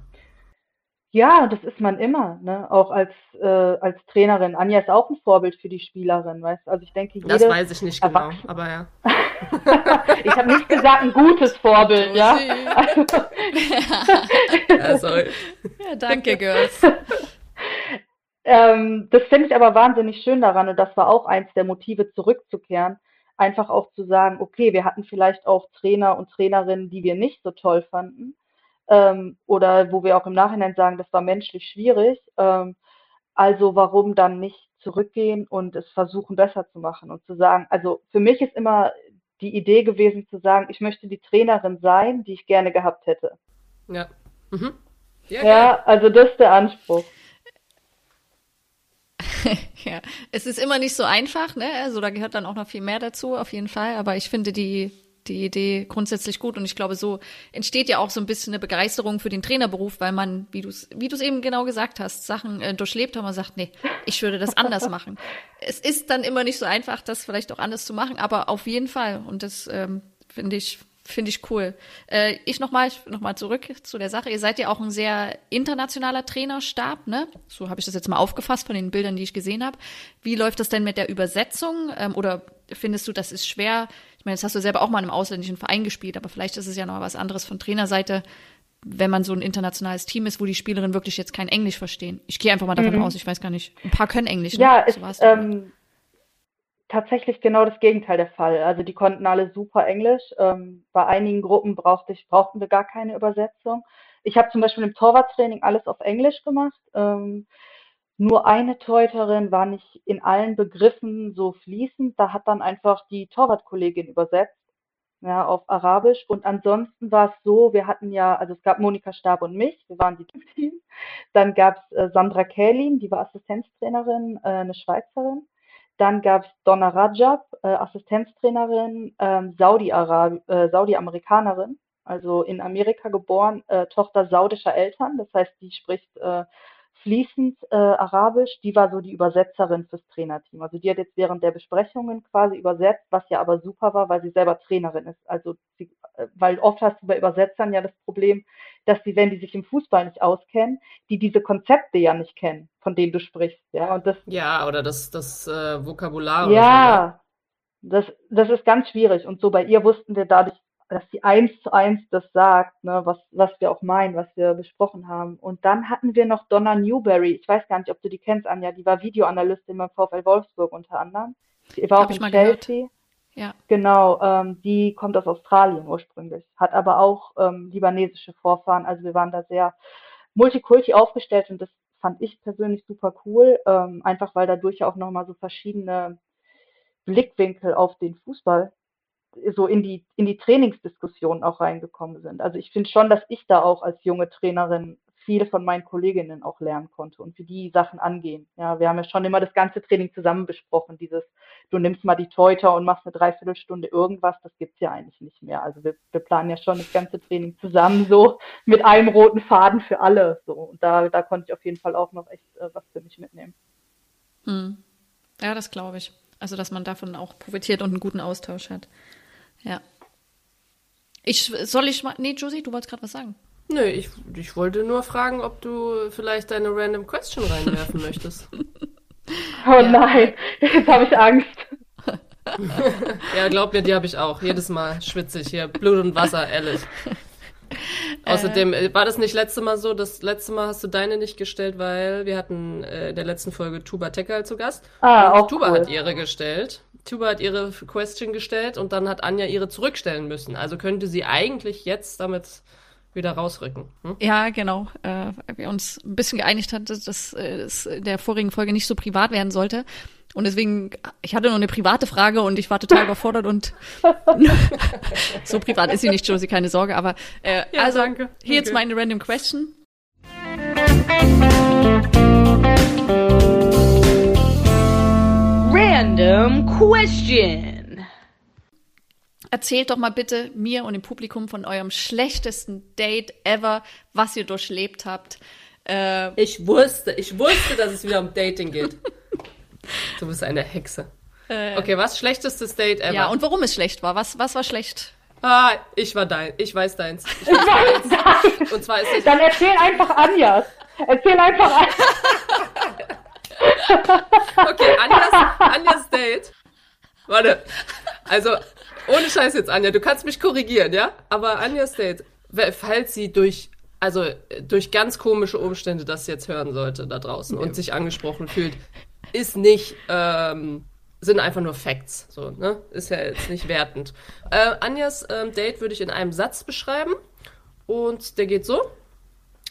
Ja, das ist man immer, ne? Auch als, äh, als Trainerin. Anja ist auch ein Vorbild für die Spielerin, weißt du? Also ich denke, jede Das weiß ich nicht genau, aber ja. ich habe nicht gesagt ein gutes Vorbild, ja. ja, sorry. ja, danke, Girls. ähm, das finde ich aber wahnsinnig schön daran und das war auch eins der Motive, zurückzukehren einfach auch zu sagen, okay, wir hatten vielleicht auch Trainer und Trainerinnen, die wir nicht so toll fanden ähm, oder wo wir auch im Nachhinein sagen, das war menschlich schwierig. Ähm, also warum dann nicht zurückgehen und es versuchen besser zu machen und zu sagen, also für mich ist immer die Idee gewesen zu sagen, ich möchte die Trainerin sein, die ich gerne gehabt hätte. Ja. Mhm. Ja, ja also das ist der Anspruch. ja, es ist immer nicht so einfach, ne? Also da gehört dann auch noch viel mehr dazu, auf jeden Fall. Aber ich finde die die Idee grundsätzlich gut und ich glaube, so entsteht ja auch so ein bisschen eine Begeisterung für den Trainerberuf, weil man, wie du es wie du es eben genau gesagt hast, Sachen äh, durchlebt hat, man sagt, nee, ich würde das anders machen. Es ist dann immer nicht so einfach, das vielleicht auch anders zu machen, aber auf jeden Fall und das ähm, finde ich Finde ich cool. Äh, ich nochmal noch mal zurück zu der Sache. Ihr seid ja auch ein sehr internationaler Trainerstab, ne? So habe ich das jetzt mal aufgefasst von den Bildern, die ich gesehen habe. Wie läuft das denn mit der Übersetzung? Ähm, oder findest du, das ist schwer? Ich meine, das hast du selber auch mal in einem ausländischen Verein gespielt, aber vielleicht ist es ja noch was anderes von Trainerseite, wenn man so ein internationales Team ist, wo die Spielerinnen wirklich jetzt kein Englisch verstehen. Ich gehe einfach mal davon mhm. aus, ich weiß gar nicht. Ein paar können Englisch. Ne? Ja, so ist, ähm, tatsächlich genau das Gegenteil der Fall. Also die konnten alle super Englisch. Ähm, bei einigen Gruppen brauchte ich, brauchten wir gar keine Übersetzung. Ich habe zum Beispiel im Torwarttraining alles auf Englisch gemacht. Ähm, nur eine Torhüterin war nicht in allen Begriffen so fließend. Da hat dann einfach die Torwartkollegin übersetzt, ja, auf Arabisch. Und ansonsten war es so, wir hatten ja, also es gab Monika Stab und mich, wir waren die Team. Dann gab es äh, Sandra Kählin, die war Assistenztrainerin, äh, eine Schweizerin. Dann gab es Donna Rajab, äh, Assistenztrainerin, ähm, äh, Saudi-Amerikanerin, also in Amerika geboren, äh, Tochter saudischer Eltern. Das heißt, die spricht äh, fließend äh, Arabisch. Die war so die Übersetzerin fürs Trainerteam. Also die hat jetzt während der Besprechungen quasi übersetzt, was ja aber super war, weil sie selber Trainerin ist. Also sie, äh, weil oft hast du bei Übersetzern ja das Problem, dass sie, wenn die sich im Fußball nicht auskennen, die diese Konzepte ja nicht kennen, von denen du sprichst. Ja, und das, Ja, oder das, das äh, Vokabular oder ja, das, das ist ganz schwierig. Und so bei ihr wussten wir dadurch, dass sie eins zu eins das sagt, ne, was, was wir auch meinen, was wir besprochen haben. Und dann hatten wir noch Donna Newberry. Ich weiß gar nicht, ob du die kennst, Anja. Die war Videoanalystin beim VfL Wolfsburg unter anderem. Die war Hab auch in gehört. Chelsea. Ja. Genau, ähm, die kommt aus Australien ursprünglich, hat aber auch ähm, libanesische Vorfahren. Also wir waren da sehr multikulti aufgestellt und das fand ich persönlich super cool, ähm, einfach weil dadurch auch nochmal so verschiedene Blickwinkel auf den Fußball so in die, in die Trainingsdiskussion auch reingekommen sind. Also ich finde schon, dass ich da auch als junge Trainerin viel von meinen Kolleginnen auch lernen konnte und wie die Sachen angehen. Ja, wir haben ja schon immer das ganze Training zusammen besprochen. Dieses, du nimmst mal die Teuter und machst eine Dreiviertelstunde irgendwas, das gibt's ja eigentlich nicht mehr. Also wir, wir planen ja schon das ganze Training zusammen so mit einem roten Faden für alle. So. Und da, da konnte ich auf jeden Fall auch noch echt äh, was für mich mitnehmen. Hm. Ja, das glaube ich. Also, dass man davon auch profitiert und einen guten Austausch hat. Ja. Ich, soll ich mal, nee, Josie, du wolltest gerade was sagen. Nö, ich, ich wollte nur fragen, ob du vielleicht deine Random Question reinwerfen möchtest. Oh Ja. nein, jetzt habe ich Angst. Ja, glaub mir, die habe ich auch. Jedes Mal schwitze ich hier. Blut und Wasser, ehrlich. Außerdem, äh, war das nicht letzte Mal so? Das letzte Mal hast du deine nicht gestellt, weil wir hatten äh, in der letzten Folge Tuba Tekal zu Gast. Ah, und auch Tuba cool. hat ihre gestellt. Tuba hat ihre Question gestellt und dann hat Anja ihre zurückstellen müssen. Also könnte sie eigentlich jetzt damit wieder rausrücken. Hm? Ja, genau. Äh, wir uns ein bisschen geeinigt hatten, dass das äh, es in der vorigen Folge nicht so privat werden sollte. Und deswegen, ich hatte nur eine private Frage und ich war total überfordert und so privat ist sie nicht, Josie, keine Sorge. Aber äh, Ja, also danke. hier jetzt Okay. meine random question. Random question. Erzählt doch mal bitte mir und dem Publikum von eurem schlechtesten Date ever, was ihr durchlebt habt. Äh, Ich wusste, ich wusste, dass es wieder um Dating geht. Du bist eine Hexe. Okay, was? Schlechtestes Date ever? ja, und warum es schlecht war. Was, was war schlecht? Ah, ich war dein. Ich weiß deins. Ich weiß deins. Und zwar ist es. Dann erzähl einfach Anjas. Erzähl einfach Anjas. Okay, Anjas, Anjas Date. Warte. Also, ohne Scheiß jetzt, Anja, du kannst mich korrigieren, ja? Aber Anjas Date, falls sie durch, also äh, durch ganz komische Umstände das jetzt hören sollte da draußen und sich angesprochen fühlt, ist nicht, ähm, sind einfach nur Facts, so, ne? Ist ja jetzt nicht wertend. Äh, Anjas ähm, Date würde ich in einem Satz beschreiben und der geht so.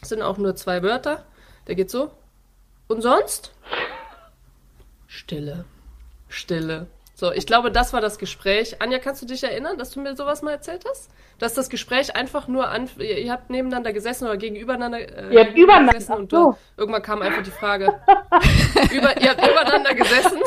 Sind auch nur zwei Wörter. Der geht so. Und sonst? Stille. Stille. So, ich glaube, das war das Gespräch. Anja, kannst du dich erinnern, dass du mir sowas mal erzählt hast? Dass das Gespräch einfach nur an, ihr, ihr habt nebeneinander gesessen oder gegenübereinander, äh, Ihr habt übereinander- gesessen und so. äh, irgendwann kam einfach die Frage, über, ihr habt übereinander gesessen.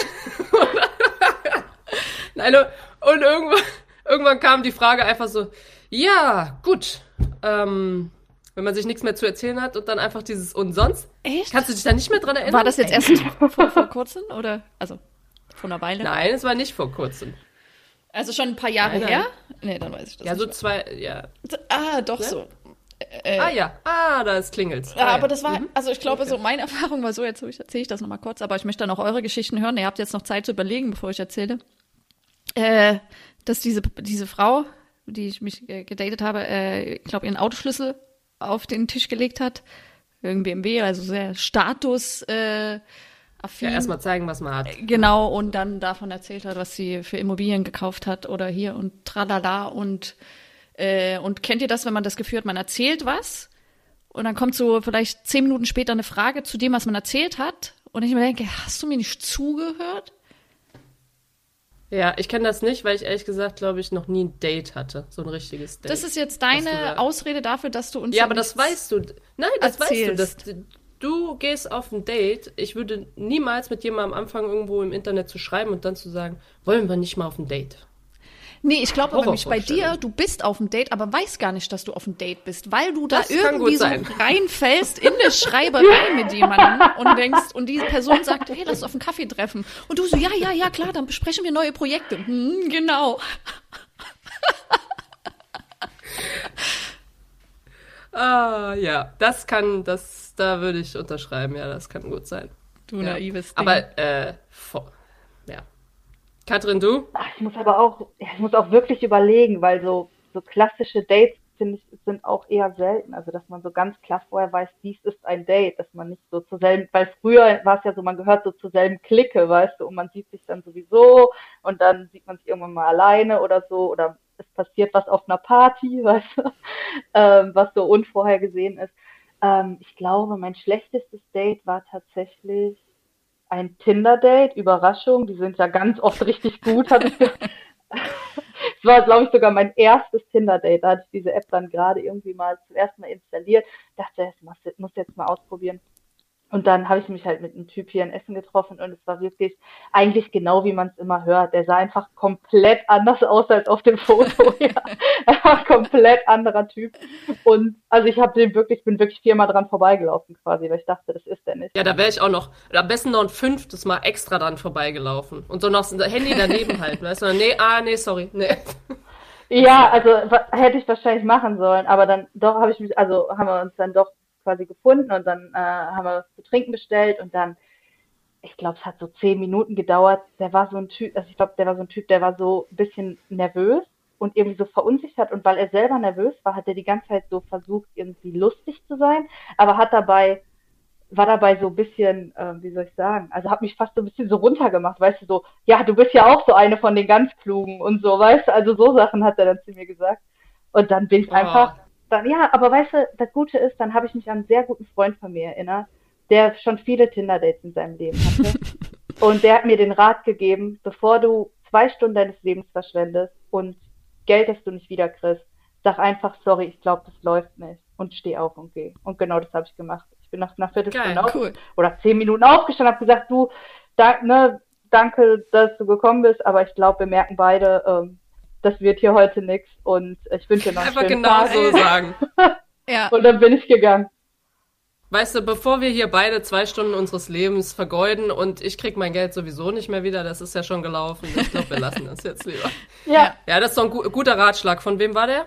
Nein, und irgendwann, irgendwann kam die Frage einfach so, ja, gut, ähm, wenn man sich nichts mehr zu erzählen hat und dann einfach dieses und sonst. Echt? Kannst du dich da nicht mehr dran erinnern? War das jetzt erst vor, vor kurzem oder also vor einer Weile? Nein, es war nicht vor kurzem. Also schon ein paar Jahre Nein, nein. her? Nee, dann weiß ich das Ja, so zwei, ja. Ah, doch Ne? so. Äh, Ah ja, ah, da ist klingelt's. Ja, ah, aber das war, Mhm. also ich glaube, so meine Erfahrung war so, jetzt erzähle ich das nochmal kurz, aber ich möchte dann auch eure Geschichten hören. Ihr habt jetzt noch Zeit zu überlegen, bevor ich erzähle. Äh, dass diese, diese Frau, die ich mich äh, gedatet habe, äh, ich glaube, ihren Autoschlüssel auf den Tisch gelegt hat. Irgendwie BMW, also sehr Status, äh, affin. Ja, erstmal zeigen, was man hat. Genau, und dann davon erzählt hat, was sie für Immobilien gekauft hat oder hier und tralala und äh, und kennt ihr das, wenn man das Gefühl hat, man erzählt was und dann kommt so vielleicht zehn Minuten später eine Frage zu dem, was man erzählt hat und ich mir denke, hast du mir nicht zugehört? Ja, ich kenne das nicht, weil ich ehrlich gesagt, glaube ich, noch nie ein Date hatte. So ein richtiges Date. Das ist jetzt deine da- Ausrede dafür, dass du uns ja, aber das weißt du. Nein, das erzählst. weißt du. Das, du gehst auf ein Date. Ich würde niemals mit jemandem anfangen, irgendwo im Internet zu schreiben und dann zu sagen, wollen wir nicht mal auf ein Date. Nee, ich glaube aber nämlich bei dir, du bist auf dem Date, aber weißt gar nicht, dass du auf dem Date bist, weil du da Das kann irgendwie so reinfällst in eine Schreiberei mit jemandem und denkst, und diese Person sagt, hey, lass uns auf einen Kaffee treffen. Und du so, ja, ja, ja, klar, dann besprechen wir neue Projekte. Hm, genau. Ah, ja, das kann, das, da würde ich unterschreiben, ja, das kann gut sein. Du Ja. naives Ding. Aber, äh, vo- ja. Katrin, du? Ach, ich muss aber auch, ich muss auch wirklich überlegen, weil so, so klassische Dates, finde ich, sind auch eher selten. Also, dass man so ganz klar vorher weiß, dies ist ein Date, dass man nicht so zur selben, weil früher war es ja so, man gehört so zur selben Clique, weißt du, und man sieht sich dann sowieso und dann sieht man sich irgendwann mal alleine oder so, oder es passiert was auf einer Party, weißt du, ähm, was so unvorhergesehen ist. Ähm, ich glaube, mein schlechtestes Date war tatsächlich ein Tinder-Date, Überraschung, die sind ja ganz oft richtig gut. Es war, glaube ich, sogar mein erstes Tinder-Date. Da hatte ich diese App dann gerade irgendwie mal zum ersten Mal installiert. Dachte, das muss, muss jetzt mal ausprobieren. Und dann habe ich mich halt mit einem Typ hier in Essen getroffen und es war wirklich eigentlich genau, wie man es immer hört. Der sah einfach komplett anders aus als auf dem Foto. Ja. Er war ein komplett anderer Typ. Und also ich habe den wirklich, bin wirklich viermal dran vorbeigelaufen quasi, weil ich dachte, das ist der nicht. Ja, da wäre ich auch noch, am besten noch ein fünftes Mal extra dran vorbeigelaufen. Und so noch das Handy daneben halten, weißt du? Nee, ah, nee, sorry, nee. Ja, also hätte ich wahrscheinlich machen sollen, aber dann doch habe ich mich, also haben wir uns dann doch quasi gefunden und dann äh, haben wir was zu trinken bestellt und dann, ich glaube, es hat so zehn Minuten gedauert. Der war so ein Typ, also ich glaube, der war so ein Typ, der war so ein bisschen nervös und irgendwie so verunsichert und weil er selber nervös war, hat er die ganze Zeit so versucht, irgendwie lustig zu sein, aber hat dabei war dabei so ein bisschen, äh, wie soll ich sagen, also hat mich fast so ein bisschen so runtergemacht, weißt du, so, ja, du bist ja auch so eine von den ganz Klugen und so, weißt du, also so Sachen hat er dann zu mir gesagt. Und dann bin ich Oh. einfach, dann, ja, aber weißt du, das Gute ist, dann habe ich mich an einen sehr guten Freund von mir erinnert, der schon viele Tinder-Dates in seinem Leben hatte. und der hat mir den Rat gegeben, bevor du zwei Stunden deines Lebens verschwendest und Geld, das du nicht wiederkriegst, sag einfach, sorry, ich glaube, das läuft nicht. Und steh auf und geh. Und genau das habe ich gemacht. Ich bin nach einer Viertelstunde auf cool. oder zehn Minuten aufgestanden, habe gesagt, du, da, ne, danke, dass du gekommen bist, aber ich glaube, wir merken beide, ähm, das wird hier heute nichts und ich wünsche dir noch einen Einfach schönen genau Tag. so sagen. Ja, Und dann bin ich gegangen. Weißt du, bevor wir hier beide zwei Stunden unseres Lebens vergeuden und ich krieg mein Geld sowieso nicht mehr wieder, das ist ja schon gelaufen. Ich glaube, wir lassen das jetzt lieber. Ja, Ja, das ist doch ein gu guter Ratschlag. Von wem war der?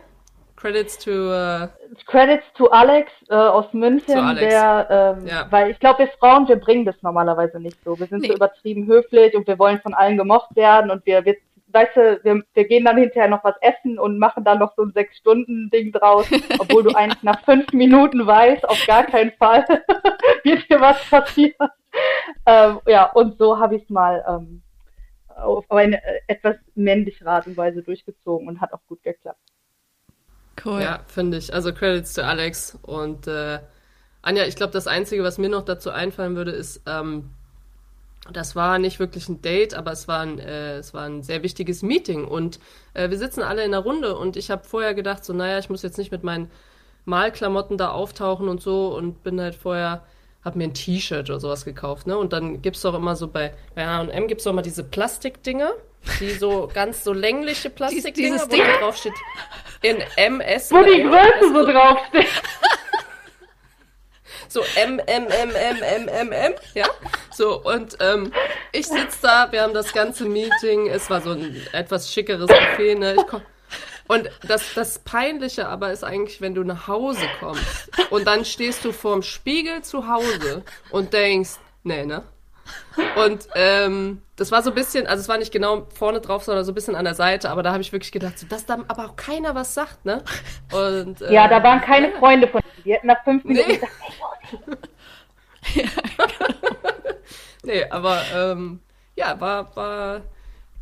Credits to, äh, Credits to Alex äh, aus München, Alex. der, ähm, Ja. weil ich glaube, wir Frauen, wir bringen das normalerweise nicht so. Wir sind Nee. so übertrieben höflich und wir wollen von allen gemocht werden und wir, wir weißt du, wir, wir gehen dann hinterher noch was essen und machen dann noch so ein Sechs-Stunden-Ding draus, obwohl du eigentlich nach fünf Minuten weißt, auf gar keinen Fall wird hier was passieren. Ähm, ja, und so habe ich es mal ähm, auf eine äh, etwas männliche Art und Weise durchgezogen und hat auch gut geklappt. cool. ja, finde ich. Also Credits to Alex und äh, Anja, ich glaube, das Einzige, was mir noch dazu einfallen würde, ist, ähm, das war nicht wirklich ein Date, aber es war ein, äh, es war ein sehr wichtiges Meeting und äh, wir sitzen alle in einer Runde und ich habe vorher gedacht, so, naja, ich muss jetzt nicht mit meinen Malklamotten da auftauchen und so und bin halt vorher, hab mir ein T-Shirt oder sowas gekauft, ne? Und dann gibt's doch immer so bei, bei H&M gibt's doch immer diese Plastikdinger, die so ganz so längliche Plastikdinger, dieses wo da drauf steht in MS. Wo die Größe so draufsteht. so M, M, M, M, M, M, M, ja. So, und ähm, ich sitz da, wir haben das ganze Meeting, es war so ein etwas schickeres Café, ne? Ich komm, und das, das Peinliche aber ist eigentlich, wenn du nach Hause kommst und dann stehst du vorm Spiegel zu Hause und denkst, nee, ne? Und ähm, das war so ein bisschen, also es war nicht genau vorne drauf, sondern so ein bisschen an der Seite, aber da habe ich wirklich gedacht, so, dass da aber auch keiner was sagt, ne? Und, äh, Ja, da waren keine Freunde von ihm. Die hätten nach fünf Minuten Nee. gesagt, Nee, aber ähm, ja, war, war,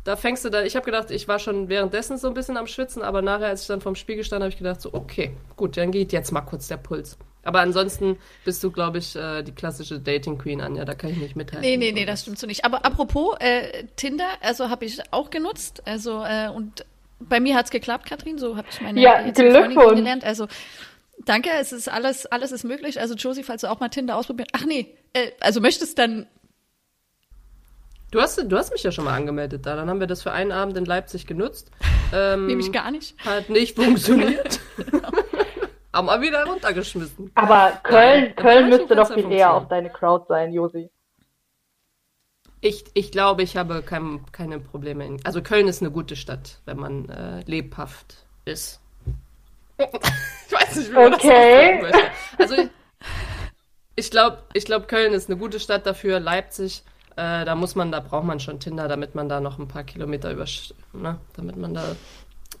da fängst du da, ich habe gedacht, ich war schon währenddessen so ein bisschen am Schwitzen, aber nachher, als ich dann vorm Spiegel stand, habe ich gedacht, so, okay, gut, dann geht jetzt mal kurz der Puls. Aber ansonsten bist du, glaube ich, äh, die klassische Dating Queen, Anja, da kann ich nicht mithalten. Nee, nee, nee, das stimmt so nicht. Aber apropos äh, Tinder, also habe ich auch genutzt. Also, äh, und bei mir hat's geklappt, Katrin, so habe ich meine Ja, Freundin kennengelernt. Also, danke, es ist alles, alles ist möglich. Also, Josie, falls du auch mal Tinder ausprobieren. Ach nee, äh, also möchtest dann. Du hast, du hast mich ja schon mal angemeldet da. Dann haben wir das für einen Abend in Leipzig genutzt. Ähm, Nämlich gar nicht. Hat nicht funktioniert. Haben wir wieder runtergeschmissen. Aber Köln, Nein, Köln müsste doch viel ja eher auf deine Crowd sein, Josi. Ich, ich glaube, ich habe kein, keine Probleme. In, also Köln ist eine gute Stadt, wenn man äh, lebhaft ist. ich weiß nicht, wie man Okay. das möchte. Also ich, ich glaube, ich glaub, Köln ist eine gute Stadt dafür. Leipzig, äh, da muss man, da braucht man schon Tinder, damit man da noch ein paar Kilometer über, ne, damit man da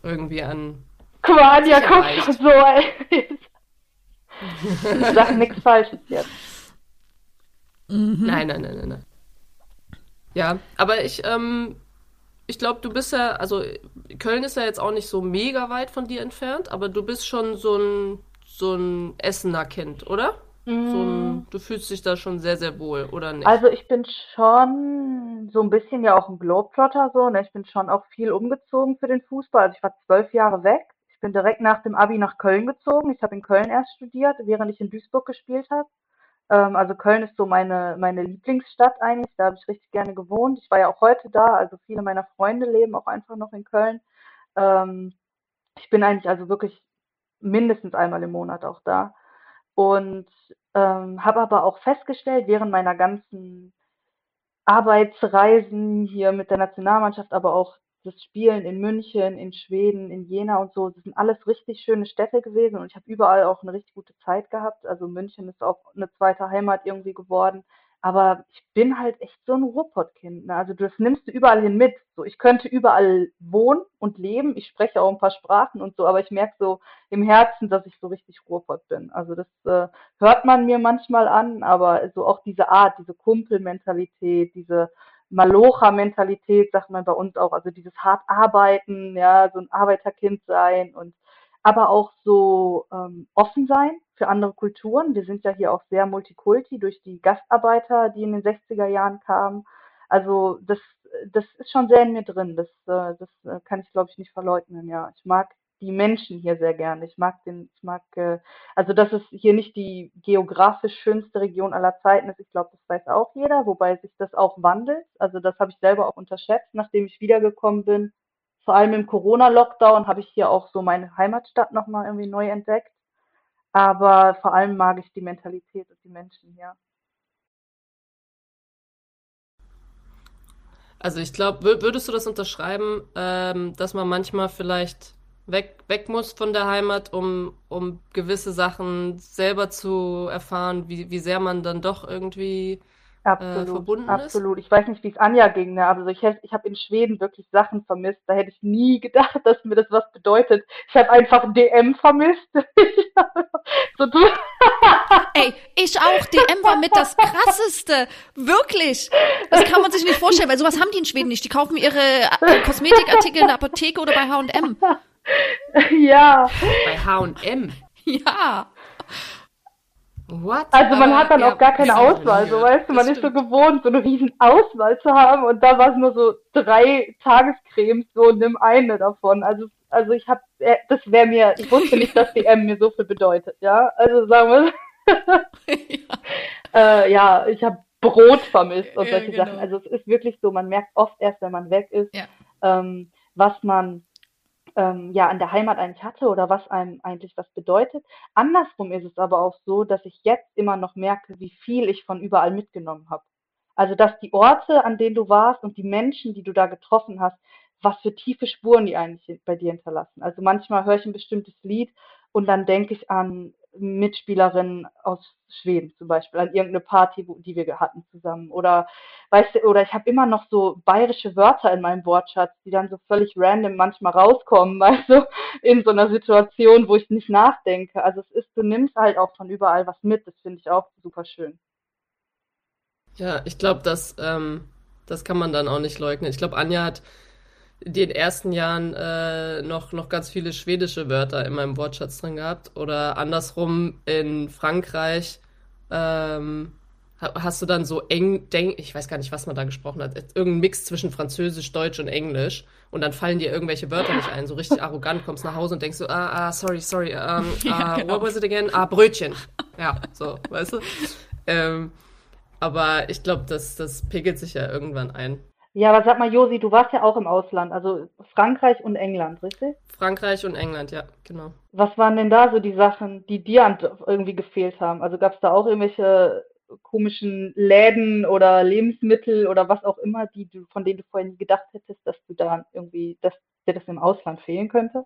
irgendwie an. Quania, Sicher guck reicht. so, ey. Ich sag nichts Falsches jetzt. Nein, nein, nein, nein, nein. Ja, aber ich, ähm, ich glaube, du bist ja, also Köln ist ja jetzt auch nicht so mega weit von dir entfernt, aber du bist schon so ein, so ein Essener Kind, oder? So ein, du fühlst dich da schon sehr, sehr wohl, oder nicht? Also ich bin schon so ein bisschen ja auch ein Globetrotter so, ne? Ich bin schon auch viel umgezogen für den Fußball. Also ich war zwölf Jahre weg. Bin direkt nach dem Abi nach Köln gezogen. Ich habe in Köln erst studiert, während ich in Duisburg gespielt habe. Ähm, also Köln ist so meine, meine Lieblingsstadt eigentlich. Da habe ich richtig gerne gewohnt. Ich war ja auch heute da. Also viele meiner Freunde leben auch einfach noch in Köln. Ähm, ich bin eigentlich also wirklich mindestens einmal im Monat auch da. Und ähm, habe aber auch festgestellt, während meiner ganzen Arbeitsreisen hier mit der Nationalmannschaft, aber auch das Spielen in München, in Schweden, in Jena und so, das sind alles richtig schöne Städte gewesen und ich habe überall auch eine richtig gute Zeit gehabt. Also München ist auch eine zweite Heimat irgendwie geworden. Aber ich bin halt echt so ein Ruhrpottkind. Ne? Also das nimmst du überall hin mit. So, ich könnte überall wohnen und leben. Ich spreche auch ein paar Sprachen und so, aber ich merke so im Herzen, dass ich so richtig Ruhrpott bin. Also das äh, hört man mir manchmal an, aber so auch diese Art, diese Kumpelmentalität, diese Malocha-Mentalität, sagt man bei uns auch, also dieses hart arbeiten, ja, so ein Arbeiterkind sein und aber auch so ähm, offen sein für andere Kulturen. Wir sind ja hier auch sehr multikulti durch die Gastarbeiter, die in den 60er Jahren kamen. Also das, das ist schon sehr in mir drin. Das, äh, das äh, kann ich, glaube ich, nicht verleugnen. Ja, ich mag die Menschen hier sehr gerne. Ich mag den, ich mag, äh, also dass es hier nicht die geografisch schönste Region aller Zeiten ist. Ich glaube, das weiß auch jeder, wobei sich das auch wandelt. Also das habe ich selber auch unterschätzt, nachdem ich wiedergekommen bin. Vor allem im Corona-Lockdown habe ich hier auch so meine Heimatstadt nochmal irgendwie neu entdeckt. Aber vor allem mag ich die Mentalität und die Menschen hier. Also ich glaube, würdest du das unterschreiben, ähm, dass man manchmal vielleicht weg, weg muss von der Heimat, um, um gewisse Sachen selber zu erfahren, wie, wie sehr man dann doch irgendwie Absolut, verbunden ist? absolut. Ich weiß nicht, wie es Anja ging, ne? aber so ich, ich habe in Schweden wirklich Sachen vermisst. Da hätte ich nie gedacht, dass mir das was bedeutet. Ich habe einfach DM vermisst. So, du, Ey, ich auch. DM war mit das krasseste. Wirklich. Das kann man sich nicht vorstellen, weil sowas haben die in Schweden nicht. Die kaufen ihre äh, Kosmetikartikel in der Apotheke oder bei H&M. ja. bei H&M. Ja. What? Also man Aber, hat dann ja, auch gar keine hab Auswahl, so weißt du, man ist so gewohnt, so eine riesen Auswahl zu haben und da war es nur so drei Tagescremes, so nimm eine davon. Also also ich habe, das wäre mir, ich wusste nicht, dass DM mir so viel bedeutet, ja. Also sagen wir, äh, ja, ich habe Brot vermisst und Ja, solche genau. Sachen. Also es ist wirklich so, man merkt oft erst, wenn man weg ist, Ja. ähm, was man ähm, ja an der Heimat eigentlich hatte oder was einem eigentlich was bedeutet. Andersrum ist es aber auch so, dass ich jetzt immer noch merke, wie viel ich von überall mitgenommen habe. Also dass die Orte, an denen du warst und die Menschen, die du da getroffen hast, was für tiefe Spuren die eigentlich bei dir hinterlassen. Also manchmal höre ich ein bestimmtes Lied und dann denke ich an Mitspielerinnen aus Schweden zum Beispiel, an irgendeine Party, wo, die wir hatten zusammen. Oder weißt du, oder ich habe immer noch so bayerische Wörter in meinem Wortschatz, die dann so völlig random manchmal rauskommen, weißt du, in so einer Situation, wo ich nicht nachdenke. Also es ist, du nimmst halt auch von überall was mit, das finde ich auch super schön. Ja, ich glaube, das, ähm, das kann man dann auch nicht leugnen. Ich glaube, Anja hat den ersten Jahren äh, noch, noch ganz viele schwedische Wörter in meinem Wortschatz drin gehabt. Oder andersrum in Frankreich ähm, ha- hast du dann so eng, denk, ich weiß gar nicht, was man da gesprochen hat, irgendein Mix zwischen Französisch, Deutsch und Englisch. Und dann fallen dir irgendwelche Wörter nicht ein. So richtig arrogant kommst nach Hause und denkst so, ah, ah, sorry, sorry, ähm, Ja, ah, genau. what was it again? Ah, Brötchen. Ja, so, weißt du? Ähm, aber ich glaube, das, das pegelt sich ja irgendwann ein. Ja, aber sag mal, Josi, du warst ja auch im Ausland, also Frankreich und England, richtig? Frankreich und England, ja, genau. Was waren denn da so die Sachen, die dir irgendwie gefehlt haben? Also gab es da auch irgendwelche komischen Läden oder Lebensmittel oder was auch immer, die du, von denen du vorher nie gedacht hättest, dass du da irgendwie, dass dir das im Ausland fehlen könnte?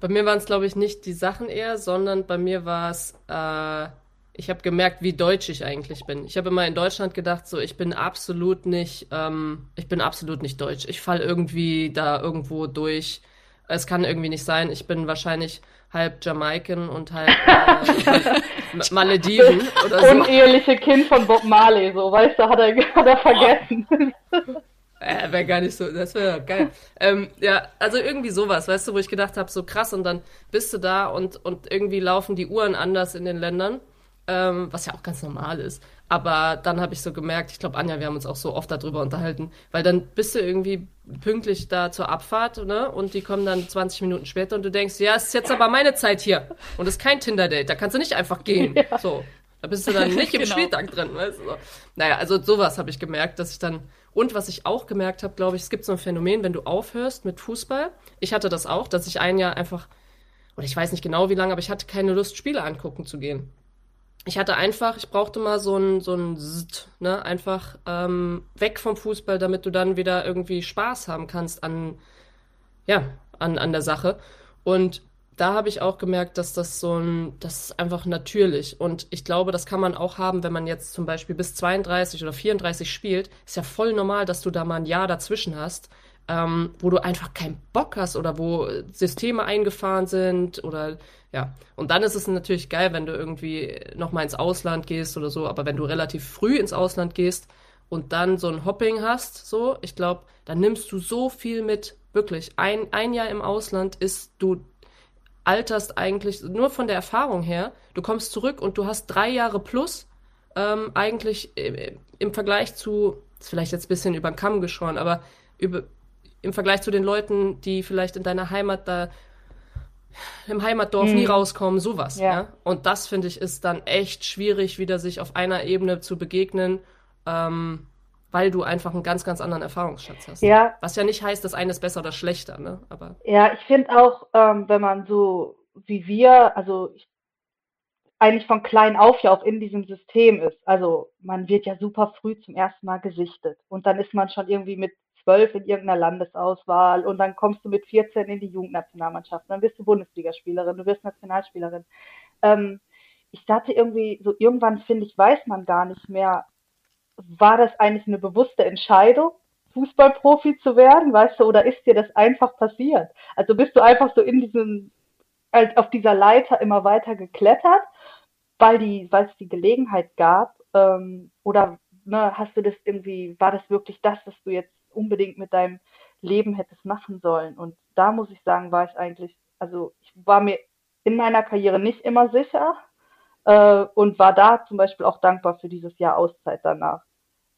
Bei mir waren es, glaube ich, nicht die Sachen eher, sondern bei mir war es, äh, ich habe gemerkt, wie deutsch ich eigentlich bin. Ich habe immer in Deutschland gedacht, so ich bin absolut nicht, ähm, ich bin absolut nicht deutsch. Ich fall irgendwie da irgendwo durch. Es kann irgendwie nicht sein. Ich bin wahrscheinlich halb Jamaikan und halb äh, Malediven oder so. Uneheliche Kind von Bob Marley, so, weißt du, hat er, hat er vergessen. Äh, wäre gar nicht so, das wäre geil. ähm, ja, also irgendwie sowas, weißt du, wo ich gedacht habe, so krass und dann bist du da und, und irgendwie laufen die Uhren anders in den Ländern ähm, was ja auch ganz normal ist. Aber dann habe ich so gemerkt, ich glaube, Anja, wir haben uns auch so oft darüber unterhalten, weil dann bist du irgendwie pünktlich da zur Abfahrt, ne? Und die kommen dann 20 Minuten später und du denkst, ja, es ist jetzt aber meine Zeit hier. Und es ist kein Tinder-Date, da kannst du nicht einfach gehen. Ja. So. Da bist du dann nicht im genau. Spieltag drin, weißt du? Naja, also sowas habe ich gemerkt, dass ich dann. Und was ich auch gemerkt habe, glaube ich, es gibt so ein Phänomen, wenn du aufhörst mit Fußball. Ich hatte das auch, dass ich ein Jahr einfach, oder ich weiß nicht genau wie lange, aber ich hatte keine Lust, Spiele angucken zu gehen ich hatte einfach, ich brauchte mal so ein, so ein Zt, ne, einfach ähm, weg vom Fußball, damit du dann wieder irgendwie Spaß haben kannst an, ja, an, an der Sache. Und da habe ich auch gemerkt, dass das so ein, das ist einfach natürlich. Und ich glaube, das kann man auch haben, wenn man jetzt zum Beispiel bis 32 oder 34 spielt. Ist ja voll normal, dass du da mal ein Jahr dazwischen hast, ähm, wo du einfach keinen Bock hast oder wo Systeme eingefahren sind oder ja. Und dann ist es natürlich geil, wenn du irgendwie nochmal ins Ausland gehst oder so, aber wenn du relativ früh ins Ausland gehst und dann so ein Hopping hast, so, ich glaube, dann nimmst du so viel mit, wirklich. Ein, ein Jahr im Ausland ist, du alterst eigentlich nur von der Erfahrung her, du kommst zurück und du hast drei Jahre plus ähm, eigentlich im, im Vergleich zu, ist vielleicht jetzt ein bisschen über den Kamm geschoren, aber über, im Vergleich zu den Leuten, die vielleicht in deiner Heimat da im Heimatdorf mhm. nie rauskommen, sowas. Ja. ja? Und das finde ich ist dann echt schwierig, wieder sich auf einer Ebene zu begegnen, ähm, weil du einfach einen ganz, ganz anderen Erfahrungsschatz hast. Ja. Was ja nicht heißt, das eine ist besser oder schlechter, ne? Aber ja, ich finde auch, ähm, wenn man so wie wir, also ich, eigentlich von klein auf ja auch in diesem System ist. Also man wird ja super früh zum ersten Mal gesichtet und dann ist man schon irgendwie mit zwölf in irgendeiner Landesauswahl und dann kommst du mit 14 in die Jugendnationalmannschaft, dann wirst du Bundesligaspielerin, du wirst Nationalspielerin. Ähm, ich dachte irgendwie, so irgendwann finde ich, weiß man gar nicht mehr, war das eigentlich eine bewusste Entscheidung, Fußballprofi zu werden, weißt du, oder ist dir das einfach passiert? Also bist du einfach so in diesem, halt auf dieser Leiter immer weiter geklettert, weil die, weil es die Gelegenheit gab, ähm, oder ne, hast du das irgendwie, war das wirklich das, was du jetzt unbedingt mit deinem Leben hättest machen sollen. Und da muss ich sagen, war ich eigentlich, also ich war mir in meiner Karriere nicht immer sicher äh, und war da zum Beispiel auch dankbar für dieses Jahr Auszeit danach,